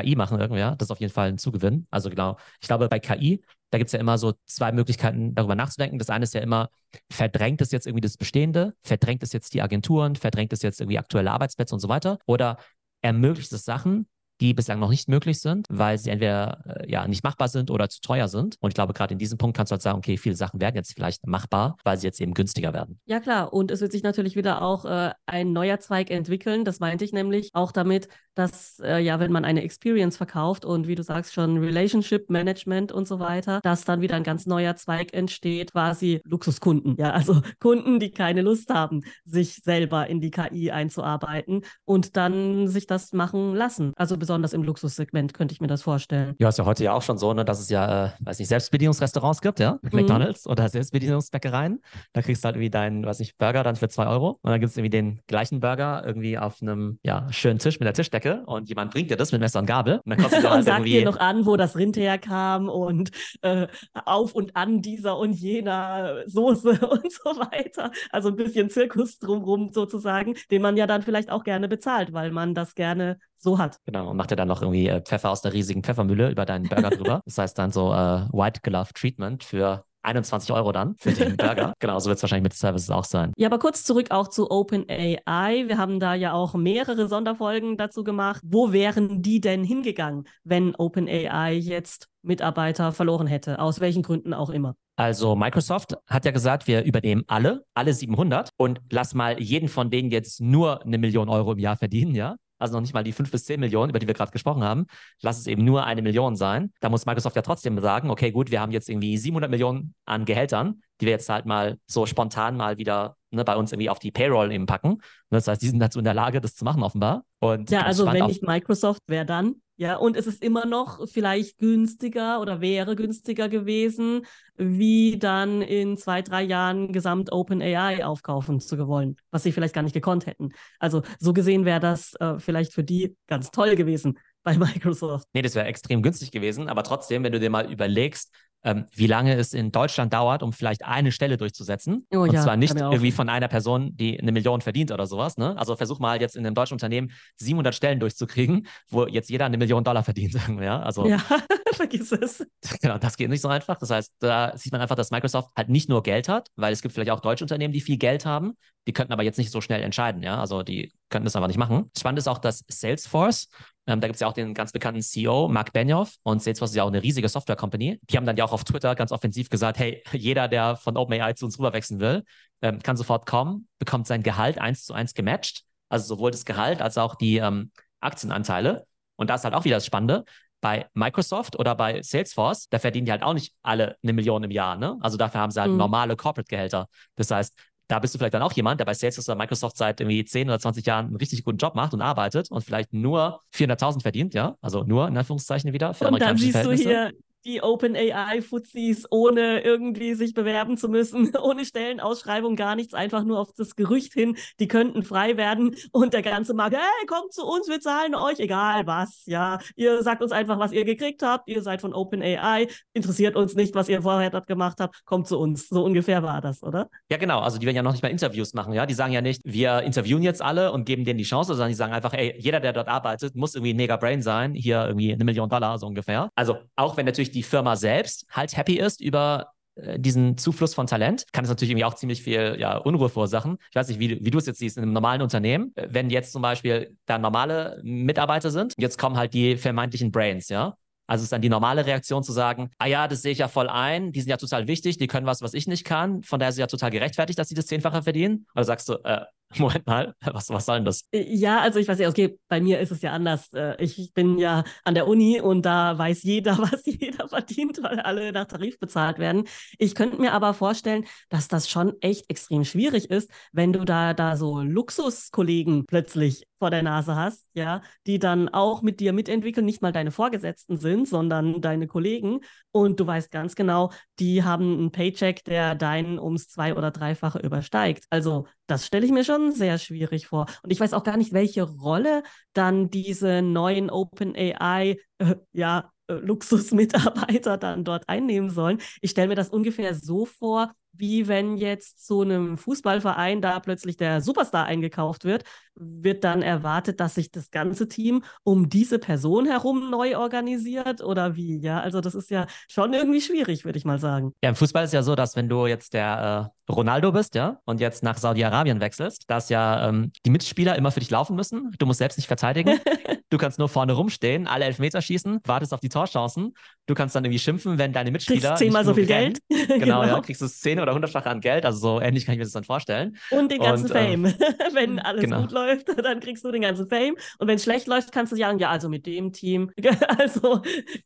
KI machen irgendwie, ja. Das ist auf jeden Fall ein Zugewinn. Also genau, ich glaube, bei KI, da gibt es ja immer so zwei Möglichkeiten, darüber nachzudenken. Das eine ist ja immer, verdrängt es jetzt irgendwie das Bestehende, verdrängt es jetzt die Agenturen, verdrängt es jetzt irgendwie aktuelle Arbeitsplätze und so weiter? Oder ermöglicht es Sachen, die bislang noch nicht möglich sind, weil sie entweder äh, ja nicht machbar sind oder zu teuer sind. Und ich glaube, gerade in diesem Punkt kannst du halt sagen, okay, viele Sachen werden jetzt vielleicht machbar, weil sie jetzt eben günstiger werden. Ja, klar. Und es wird sich natürlich wieder auch äh, ein neuer Zweig entwickeln. Das meinte ich nämlich auch damit, dass äh, ja, wenn man eine Experience verkauft und wie du sagst schon Relationship Management und so weiter, dass dann wieder ein ganz neuer Zweig entsteht, quasi Luxuskunden. Ja, also [laughs] Kunden, die keine Lust haben, sich selber in die KI einzuarbeiten und dann sich das machen lassen. Also besonders im Luxussegment könnte ich mir das vorstellen. Ja, ist ja heute ja auch schon so, ne, dass es ja, äh, weiß nicht, Selbstbedienungsrestaurants gibt, ja, mhm. McDonalds oder Selbstbedienungsbäckereien. Da kriegst du halt irgendwie deinen, weiß nicht, Burger dann für zwei Euro und dann gibt es irgendwie den gleichen Burger irgendwie auf einem, ja, schönen Tisch mit der Tischdecke und jemand bringt dir das mit Messer und Gabel und dann [laughs] kostet und halt sagt irgendwie... dir noch an, wo das Rind herkam und äh, auf und an dieser und jener Soße [laughs] und so weiter. Also ein bisschen Zirkus drumrum sozusagen, den man ja dann vielleicht auch gerne bezahlt, weil man das gerne so hat. Genau, und macht dir dann noch irgendwie äh, Pfeffer aus der riesigen Pfeffermühle über deinen Burger [laughs] drüber. Das heißt dann so äh, White Glove Treatment für 21 Euro dann für den Burger. [laughs] genau, so wird es wahrscheinlich mit Services auch sein. Ja, aber kurz zurück auch zu OpenAI. Wir haben da ja auch mehrere Sonderfolgen dazu gemacht. Wo wären die denn hingegangen, wenn OpenAI jetzt Mitarbeiter verloren hätte, aus welchen Gründen auch immer? Also Microsoft hat ja gesagt, wir übernehmen alle, alle 700 und lass mal jeden von denen jetzt nur eine Million Euro im Jahr verdienen, ja? Also noch nicht mal die 5 bis 10 Millionen, über die wir gerade gesprochen haben, lass es eben nur eine Million sein. Da muss Microsoft ja trotzdem sagen, okay, gut, wir haben jetzt irgendwie 700 Millionen an Gehältern, die wir jetzt halt mal so spontan mal wieder ne, bei uns irgendwie auf die Payroll eben packen. Das heißt, die sind dazu in der Lage, das zu machen offenbar. Und ja, also wenn nicht Microsoft, wer dann? Ja, und es ist immer noch vielleicht günstiger oder wäre günstiger gewesen, wie dann in zwei, drei Jahren gesamt OpenAI aufkaufen zu wollen, was sie vielleicht gar nicht gekonnt hätten. Also so gesehen wäre das äh, vielleicht für die ganz toll gewesen bei [laughs] Microsoft. Nee, das wäre extrem günstig gewesen, aber trotzdem, wenn du dir mal überlegst, ähm, wie lange es in Deutschland dauert, um vielleicht eine Stelle durchzusetzen. Oh, und ja, zwar nicht irgendwie von einer Person, die eine Million verdient oder sowas. Ne? Also versuch mal jetzt in einem deutschen Unternehmen 700 Stellen durchzukriegen, wo jetzt jeder eine Million Dollar verdient. [laughs] ja, also, ja [laughs] vergiss es. [laughs] Genau, das geht nicht so einfach. Das heißt, da sieht man einfach, dass Microsoft halt nicht nur Geld hat, weil es gibt vielleicht auch deutsche Unternehmen, die viel Geld haben. Die könnten aber jetzt nicht so schnell entscheiden. Ja, also die könnten das einfach nicht machen. Spannend ist auch, dass Salesforce ähm, da gibt es ja auch den ganz bekannten CEO, Mark Benioff, und Salesforce ist ja auch eine riesige Software-Company. Die haben dann ja auch auf Twitter ganz offensiv gesagt, hey, [laughs] jeder, der von OpenAI zu uns rüberwechseln will, ähm, kann sofort kommen, bekommt sein Gehalt eins zu eins gematcht. Also sowohl das Gehalt als auch die ähm, Aktienanteile. Und da ist halt auch wieder das Spannende. Bei Microsoft oder bei Salesforce, da verdienen die halt auch nicht alle eine Million im Jahr. Ne? Also dafür haben sie halt mhm. normale Corporate-Gehälter. Das heißt, da bist du vielleicht dann auch jemand, der bei Salesforce oder Microsoft seit irgendwie 10 oder 20 Jahren einen richtig guten Job macht und arbeitet und vielleicht nur 400.000 verdient, ja, also nur in Anführungszeichen wieder für und dann siehst du hier die OpenAI-Fuzis, ohne irgendwie sich bewerben zu müssen, [laughs] ohne Stellenausschreibung, gar nichts, einfach nur auf das Gerücht hin, die könnten frei werden und der ganze Markt, hey, kommt zu uns, wir zahlen euch, egal was, ja. Ihr sagt uns einfach, was ihr gekriegt habt, ihr seid von OpenAI, interessiert uns nicht, was ihr vorher dort gemacht habt, kommt zu uns. So ungefähr war das, oder? Ja, genau. Also die werden ja noch nicht mal Interviews machen, ja. Die sagen ja nicht, wir interviewen jetzt alle und geben denen die Chance, sondern die sagen einfach, ey, jeder, der dort arbeitet, muss irgendwie ein mega Brain sein, hier irgendwie eine Million Dollar, so ungefähr. Also auch wenn natürlich die Firma selbst halt happy ist über äh, diesen Zufluss von Talent, kann es natürlich irgendwie auch ziemlich viel ja, Unruhe verursachen. Ich weiß nicht, wie, wie du es jetzt siehst in einem normalen Unternehmen. Äh, wenn jetzt zum Beispiel da normale Mitarbeiter sind, jetzt kommen halt die vermeintlichen Brains, ja. Also ist dann die normale Reaktion zu sagen, ah ja, das sehe ich ja voll ein, die sind ja total wichtig, die können was, was ich nicht kann, von daher ist es ja total gerechtfertigt, dass sie das Zehnfache verdienen. Oder sagst du, äh, [laughs] Moment mal, was, was soll denn das? Äh, ja, also ich weiß ja, okay, bei mir ist es ja anders. Äh, ich bin ja an der Uni und da weiß jeder, [laughs] was jeder verdient, weil alle nach Tarif bezahlt werden. Ich könnte mir aber vorstellen, dass das schon echt extrem schwierig ist, wenn du da, da so Luxuskollegen plötzlich vor der Nase hast, ja, die dann auch mit dir mitentwickeln, nicht mal deine Vorgesetzten sind, sondern deine Kollegen. Und du weißt ganz genau, die haben einen Paycheck, der deinen ums zwei- oder dreifache übersteigt. Also das stelle ich mir schon sehr schwierig vor. Und ich weiß auch gar nicht, welche Rolle dann diese neuen OpenAI, äh, ja, äh, Luxusmitarbeiter dann dort einnehmen sollen. Ich stelle mir das ungefähr so vor, wie wenn jetzt so einem Fußballverein da plötzlich der Superstar eingekauft wird, wird dann erwartet, dass sich das ganze Team um diese Person herum neu organisiert oder wie? Ja, also das ist ja schon irgendwie schwierig, würde ich mal sagen. Ja, im Fußball ist ja so, dass wenn du jetzt der äh, Ronaldo bist, ja, und jetzt nach Saudi-Arabien wechselst, dass ja ähm, die Mitspieler immer für dich laufen müssen. Du musst selbst nicht verteidigen. [laughs] du kannst nur vorne rumstehen, alle Elfmeter schießen, wartest auf die Torchancen. Du kannst dann irgendwie schimpfen, wenn deine Mitspieler. Kriegst zehnmal so viel Geld. Genau, [laughs] genau, ja, kriegst du zehn oder hundertfache an Geld. Also so ähnlich kann ich mir das dann vorstellen. Und den ganzen und, Fame. Äh, [laughs] wenn alles genau. gut läuft, [laughs] dann kriegst du den ganzen Fame. Und wenn es schlecht läuft, kannst du sagen, ja, also mit dem Team, [laughs] also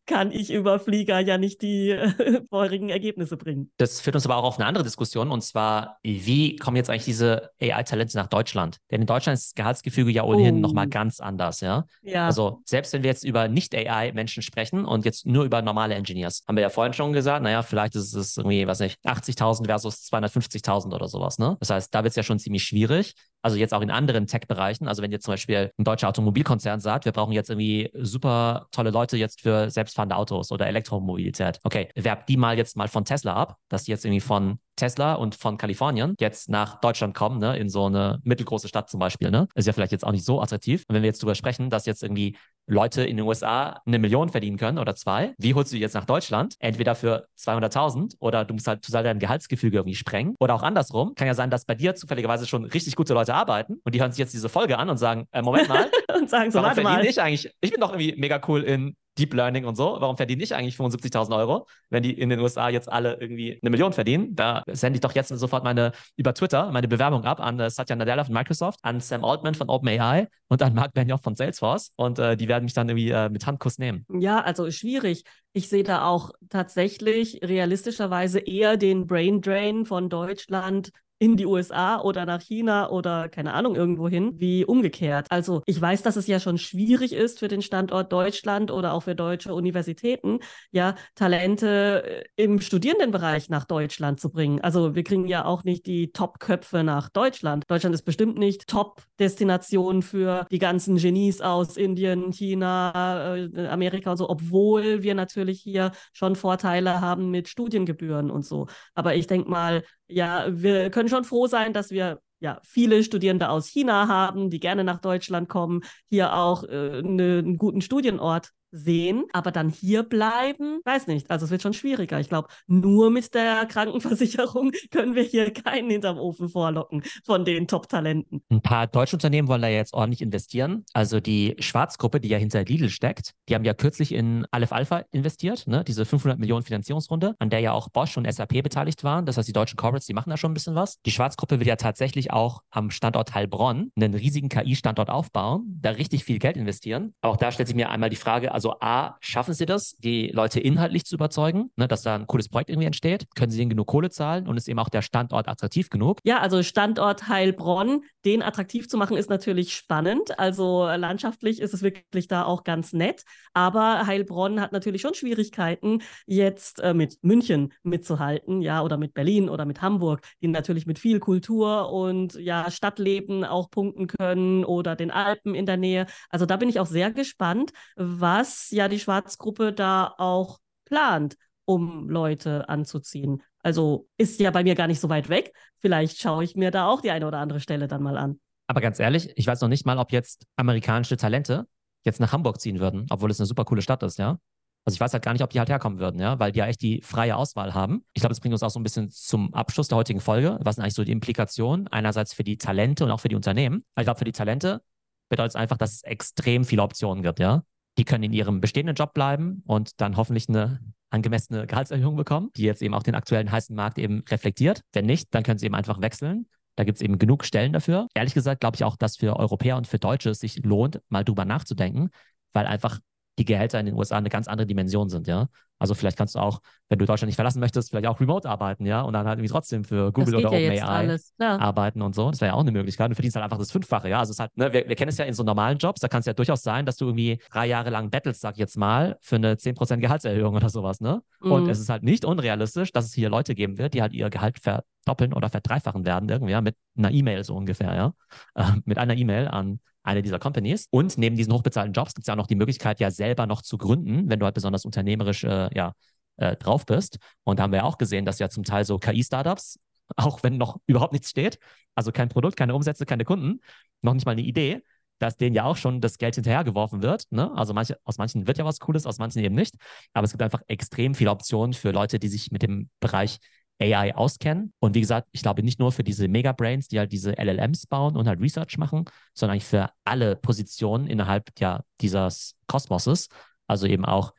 kann ich über Flieger ja nicht die äh, vorherigen Ergebnisse bringen. Das führt uns aber auch auf eine andere Diskussion. Und zwar, wie kommen jetzt eigentlich diese AI-Talente nach Deutschland? Denn in Deutschland ist das Gehaltsgefüge ja ohnehin oh. nochmal ganz anders, ja? ja. Also selbst wenn wir jetzt über Nicht-AI-Menschen sprechen und jetzt nur über normale Engineers, haben wir ja vorhin schon gesagt, naja, vielleicht ist es irgendwie, was nicht, 80.000 versus 250.000 oder sowas, ne? Das heißt, da wird es ja schon ziemlich schwierig. Also jetzt auch in anderen Tech-Bereichen. Also wenn jetzt zum Beispiel ein deutscher Automobilkonzern sagt, wir brauchen jetzt irgendwie super tolle Leute jetzt für selbstfahrende Autos oder Elektromobilität. Okay, werbt die mal jetzt mal von Tesla ab, dass die jetzt irgendwie von Tesla und von Kalifornien jetzt nach Deutschland kommen, ne, in so eine mittelgroße Stadt zum Beispiel, ne, ist ja vielleicht jetzt auch nicht so attraktiv. Und wenn wir jetzt darüber sprechen, dass jetzt irgendwie Leute in den USA eine Million verdienen können oder zwei, wie holst du die jetzt nach Deutschland? Entweder für 200.000 oder du musst halt total dein Gehaltsgefüge irgendwie sprengen. Oder auch andersrum. Kann ja sein, dass bei dir zufälligerweise schon richtig gute Leute arbeiten und die hören sich jetzt diese Folge an und sagen, äh, Moment mal. [laughs] und sagen so, warte mal. Ich eigentlich, ich bin doch irgendwie mega cool in Deep Learning und so. Warum verdienen ich eigentlich 75.000 Euro, wenn die in den USA jetzt alle irgendwie eine Million verdienen? Da sende ich doch jetzt sofort meine über Twitter meine Bewerbung ab an äh, Satya Nadella von Microsoft, an Sam Altman von OpenAI und an Mark Benioff von Salesforce und äh, die werden mich dann irgendwie äh, mit Handkuss nehmen. Ja, also schwierig. Ich sehe da auch tatsächlich realistischerweise eher den Brain Drain von Deutschland in die USA oder nach China oder keine Ahnung irgendwo hin, wie umgekehrt. Also ich weiß, dass es ja schon schwierig ist für den Standort Deutschland oder auch für deutsche Universitäten, ja, Talente äh, im Studierendenbereich nach Deutschland zu bringen. Also wir kriegen ja auch nicht die Top-Köpfe nach Deutschland. Deutschland ist bestimmt nicht Top-Destination für die ganzen Genies aus Indien, China, äh, Amerika und so, obwohl wir natürlich hier schon Vorteile haben mit Studiengebühren und so. Aber ich denke mal, ja, wir können schon froh sein, dass wir ja, viele Studierende aus China haben, die gerne nach Deutschland kommen, hier auch äh, ne, einen guten Studienort sehen, aber dann hier bleiben, weiß nicht. Also es wird schon schwieriger. Ich glaube, nur mit der Krankenversicherung [laughs] können wir hier keinen hinterm Ofen vorlocken von den Top-Talenten. Ein paar deutsche Unternehmen wollen da jetzt ordentlich investieren. Also die Schwarzgruppe, die ja hinter Lidl steckt, die haben ja kürzlich in Aleph Alpha investiert, ne? diese 500 Millionen Finanzierungsrunde, an der ja auch Bosch und SAP beteiligt waren. Das heißt, die deutschen Corporates, die machen da schon ein bisschen was. Die Schwarzgruppe will ja tatsächlich auch am Standort Heilbronn einen riesigen KI-Standort aufbauen, da richtig viel Geld investieren. auch da stellt sich mir einmal die Frage, also A, schaffen sie das, die Leute inhaltlich zu überzeugen, ne, dass da ein cooles Projekt irgendwie entsteht? Können sie denen genug Kohle zahlen und ist eben auch der Standort attraktiv genug? Ja, also Standort Heilbronn, den attraktiv zu machen, ist natürlich spannend. Also landschaftlich ist es wirklich da auch ganz nett. Aber Heilbronn hat natürlich schon Schwierigkeiten, jetzt äh, mit München mitzuhalten, ja, oder mit Berlin oder mit Hamburg, die natürlich mit viel Kultur und ja, Stadtleben auch punkten können oder den Alpen in der Nähe. Also da bin ich auch sehr gespannt, was ja die Schwarzgruppe da auch plant, um Leute anzuziehen. Also ist ja bei mir gar nicht so weit weg. Vielleicht schaue ich mir da auch die eine oder andere Stelle dann mal an. Aber ganz ehrlich, ich weiß noch nicht mal, ob jetzt amerikanische Talente jetzt nach Hamburg ziehen würden, obwohl es eine super coole Stadt ist, ja. Also ich weiß halt gar nicht, ob die halt herkommen würden, ja, weil die ja echt die freie Auswahl haben. Ich glaube, das bringt uns auch so ein bisschen zum Abschluss der heutigen Folge. Was sind eigentlich so die Implikationen? Einerseits für die Talente und auch für die Unternehmen. Ich glaube, für die Talente bedeutet es einfach, dass es extrem viele Optionen gibt, ja. Die können in ihrem bestehenden Job bleiben und dann hoffentlich eine angemessene Gehaltserhöhung bekommen, die jetzt eben auch den aktuellen heißen Markt eben reflektiert. Wenn nicht, dann können sie eben einfach wechseln. Da gibt es eben genug Stellen dafür. Ehrlich gesagt glaube ich auch, dass für Europäer und für Deutsche es sich lohnt, mal drüber nachzudenken, weil einfach die Gehälter in den USA eine ganz andere Dimension sind, ja. Also vielleicht kannst du auch, wenn du Deutschland nicht verlassen möchtest, vielleicht auch remote arbeiten, ja, und dann halt irgendwie trotzdem für Google oder ja OpenAI arbeiten und so. Das wäre ja auch eine Möglichkeit. Du verdienst halt einfach das Fünffache, ja. Also es ist halt, ne, wir, wir kennen es ja in so normalen Jobs, da kann es ja durchaus sein, dass du irgendwie drei Jahre lang bettelst, sag ich jetzt mal, für eine 10% Gehaltserhöhung oder sowas, ne? Mhm. Und es ist halt nicht unrealistisch, dass es hier Leute geben wird, die halt ihr Gehalt verdoppeln oder verdreifachen werden, irgendwie, ja, mit einer E-Mail so ungefähr, ja. Äh, mit einer E-Mail an eine dieser Companies. Und neben diesen hochbezahlten Jobs gibt es ja auch noch die Möglichkeit, ja selber noch zu gründen, wenn du halt besonders unternehmerisch äh, ja, äh, drauf bist. Und da haben wir auch gesehen, dass ja zum Teil so KI-Startups, [laughs] auch wenn noch überhaupt nichts steht, also kein Produkt, keine Umsätze, keine Kunden, noch nicht mal eine Idee, dass denen ja auch schon das Geld hinterhergeworfen wird. Ne? Also manche, aus manchen wird ja was Cooles, aus manchen eben nicht. Aber es gibt einfach extrem viele Optionen für Leute, die sich mit dem Bereich AI auskennen. Und wie gesagt, ich glaube nicht nur für diese Megabrains, die halt diese LLMs bauen und halt Research machen, sondern eigentlich für alle Positionen innerhalb ja, dieses Kosmoses. Also eben auch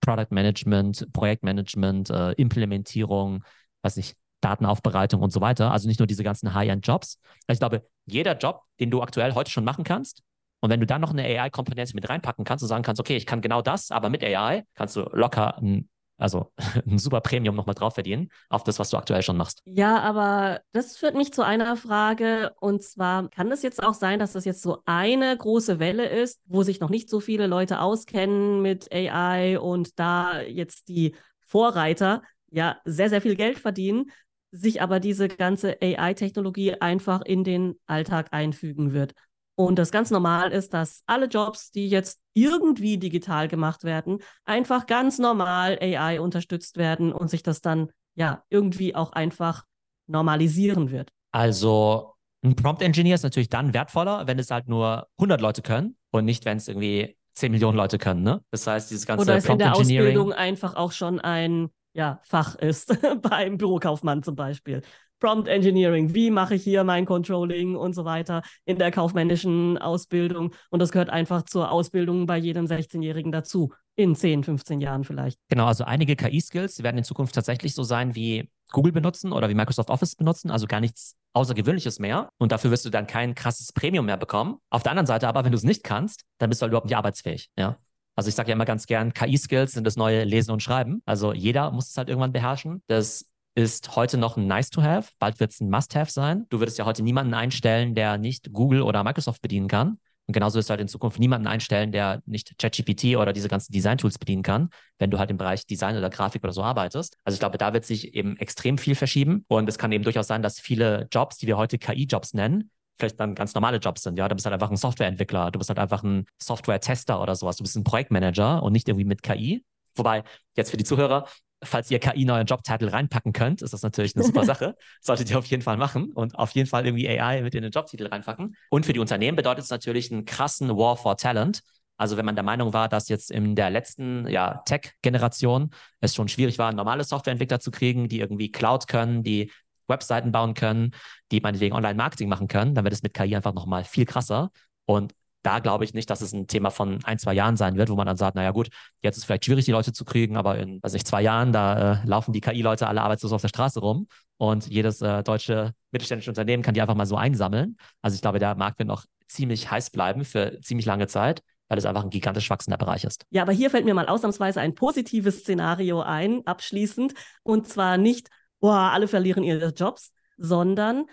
Product Management, Projektmanagement, äh, Implementierung, was nicht, Datenaufbereitung und so weiter. Also nicht nur diese ganzen High-End-Jobs. Ich glaube, jeder Job, den du aktuell heute schon machen kannst, und wenn du dann noch eine AI-Komponente mit reinpacken kannst und sagen kannst, okay, ich kann genau das, aber mit AI, kannst du locker ein also [laughs] ein super Premium nochmal drauf verdienen auf das, was du aktuell schon machst. Ja, aber das führt mich zu einer Frage. Und zwar, kann es jetzt auch sein, dass das jetzt so eine große Welle ist, wo sich noch nicht so viele Leute auskennen mit AI und da jetzt die Vorreiter ja sehr, sehr viel Geld verdienen, sich aber diese ganze AI-Technologie einfach in den Alltag einfügen wird. Und das ganz normal ist, dass alle Jobs, die jetzt irgendwie digital gemacht werden, einfach ganz normal AI unterstützt werden und sich das dann ja irgendwie auch einfach normalisieren wird. Also ein Prompt Engineer ist natürlich dann wertvoller, wenn es halt nur 100 Leute können und nicht, wenn es irgendwie 10 Millionen Leute können. Ne? Das heißt, dieses ganze Oder es Prompt in der Ausbildung einfach auch schon ein ja, Fach ist, [laughs] beim Bürokaufmann zum Beispiel. Prompt Engineering, wie mache ich hier mein Controlling und so weiter in der kaufmännischen Ausbildung. Und das gehört einfach zur Ausbildung bei jedem 16-Jährigen dazu, in 10, 15 Jahren vielleicht. Genau, also einige KI-Skills werden in Zukunft tatsächlich so sein wie Google benutzen oder wie Microsoft Office benutzen, also gar nichts Außergewöhnliches mehr. Und dafür wirst du dann kein krasses Premium mehr bekommen. Auf der anderen Seite aber, wenn du es nicht kannst, dann bist du halt überhaupt nicht arbeitsfähig. Ja? Also ich sage ja immer ganz gern, KI-Skills sind das neue Lesen und Schreiben. Also jeder muss es halt irgendwann beherrschen. Das ist heute noch ein Nice-to-Have, bald wird es ein Must-Have sein. Du würdest ja heute niemanden einstellen, der nicht Google oder Microsoft bedienen kann. Und genauso wirst du halt in Zukunft niemanden einstellen, der nicht ChatGPT oder diese ganzen Design-Tools bedienen kann, wenn du halt im Bereich Design oder Grafik oder so arbeitest. Also ich glaube, da wird sich eben extrem viel verschieben. Und es kann eben durchaus sein, dass viele Jobs, die wir heute KI-Jobs nennen, vielleicht dann ganz normale Jobs sind. Ja, du bist halt einfach ein Softwareentwickler, du bist halt einfach ein Software-Tester oder sowas, du bist ein Projektmanager und nicht irgendwie mit KI. Wobei, jetzt für die Zuhörer, falls ihr KI neue Jobtitel reinpacken könnt, ist das natürlich eine super [laughs] Sache. Solltet ihr auf jeden Fall machen und auf jeden Fall irgendwie AI mit in den Jobtitel reinpacken. Und für die Unternehmen bedeutet es natürlich einen krassen War for Talent. Also wenn man der Meinung war, dass jetzt in der letzten ja, Tech-Generation es schon schwierig war, normale Softwareentwickler zu kriegen, die irgendwie Cloud können, die Webseiten bauen können, die meinetwegen Online-Marketing machen können, dann wird es mit KI einfach nochmal viel krasser. Und da glaube ich nicht, dass es ein Thema von ein, zwei Jahren sein wird, wo man dann sagt, naja gut, jetzt ist es vielleicht schwierig, die Leute zu kriegen, aber in, weiß nicht, zwei Jahren, da äh, laufen die KI-Leute alle arbeitslos auf der Straße rum und jedes äh, deutsche mittelständische Unternehmen kann die einfach mal so einsammeln. Also ich glaube, der Markt wird noch ziemlich heiß bleiben für ziemlich lange Zeit weil es einfach ein gigantisch wachsender Bereich ist. Ja, aber hier fällt mir mal ausnahmsweise ein positives Szenario ein, abschließend. Und zwar nicht, boah, alle verlieren ihre Jobs, sondern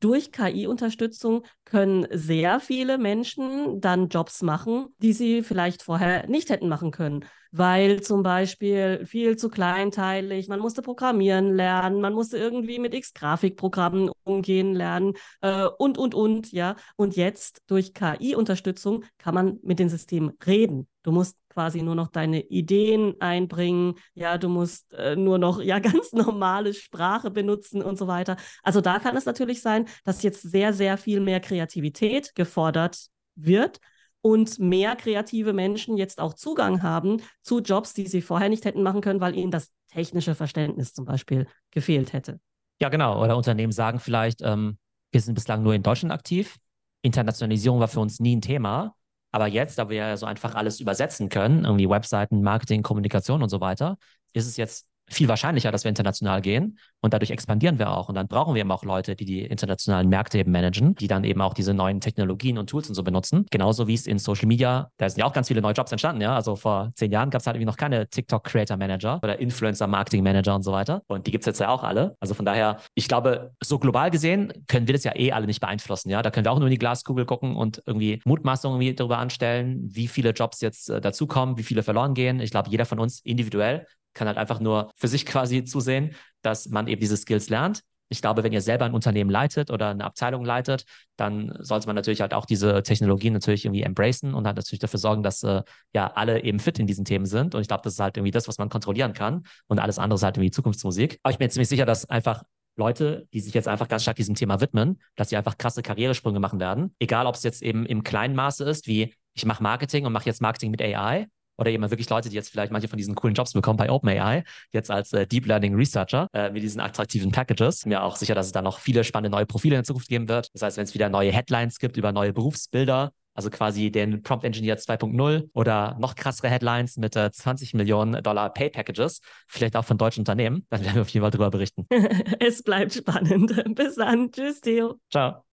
durch KI-Unterstützung können sehr viele Menschen dann Jobs machen, die sie vielleicht vorher nicht hätten machen können, weil zum Beispiel viel zu kleinteilig, man musste programmieren lernen, man musste irgendwie mit X-Grafikprogrammen umgehen lernen äh, und, und, und, ja. Und jetzt durch KI-Unterstützung kann man mit den Systemen reden. Du musst quasi nur noch deine Ideen einbringen, ja, du musst äh, nur noch ja [laughs] ganz normale Sprache benutzen und so weiter. Also da kann es natürlich sein, dass jetzt sehr, sehr viel mehr Kreativität gefordert wird und mehr kreative Menschen jetzt auch Zugang haben zu Jobs, die sie vorher nicht hätten machen können, weil ihnen das technische Verständnis zum Beispiel gefehlt hätte. Ja, genau. Oder Unternehmen sagen vielleicht, ähm, wir sind bislang nur in Deutschland aktiv. Internationalisierung war für uns nie ein Thema. Aber jetzt, da wir ja so einfach alles übersetzen können, irgendwie Webseiten, Marketing, Kommunikation und so weiter, ist es jetzt viel wahrscheinlicher, dass wir international gehen und dadurch expandieren wir auch. Und dann brauchen wir eben auch Leute, die die internationalen Märkte eben managen, die dann eben auch diese neuen Technologien und Tools und so benutzen. Genauso wie es in Social Media, da sind ja auch ganz viele neue Jobs entstanden, ja. Also vor zehn Jahren gab es halt irgendwie noch keine TikTok Creator Manager oder Influencer Marketing Manager und so weiter. Und die gibt es jetzt ja auch alle. Also von daher, ich glaube, so global gesehen können wir das ja eh alle nicht beeinflussen, ja. Da können wir auch nur in die Glaskugel gucken und irgendwie Mutmaßungen irgendwie darüber anstellen, wie viele Jobs jetzt äh, dazukommen, wie viele verloren gehen. Ich glaube, jeder von uns individuell kann halt einfach nur für sich quasi zusehen, dass man eben diese Skills lernt. Ich glaube, wenn ihr selber ein Unternehmen leitet oder eine Abteilung leitet, dann sollte man natürlich halt auch diese Technologien natürlich irgendwie embracen und halt natürlich dafür sorgen, dass äh, ja alle eben fit in diesen Themen sind. Und ich glaube, das ist halt irgendwie das, was man kontrollieren kann. Und alles andere ist halt irgendwie Zukunftsmusik. Aber ich bin ziemlich sicher, dass einfach Leute, die sich jetzt einfach ganz stark diesem Thema widmen, dass sie einfach krasse Karrieresprünge machen werden. Egal, ob es jetzt eben im kleinen Maße ist, wie ich mache Marketing und mache jetzt Marketing mit AI oder eben wirklich Leute, die jetzt vielleicht manche von diesen coolen Jobs bekommen bei OpenAI, jetzt als äh, Deep Learning Researcher äh, mit diesen attraktiven Packages. Bin mir auch sicher, dass es da noch viele spannende neue Profile in Zukunft geben wird. Das heißt, wenn es wieder neue Headlines gibt über neue Berufsbilder, also quasi den Prompt Engineer 2.0 oder noch krassere Headlines mit äh, 20 Millionen Dollar Pay Packages, vielleicht auch von deutschen Unternehmen, dann werden wir auf jeden Fall darüber berichten. [laughs] es bleibt spannend. Bis dann. Tschüss, Theo. Ciao.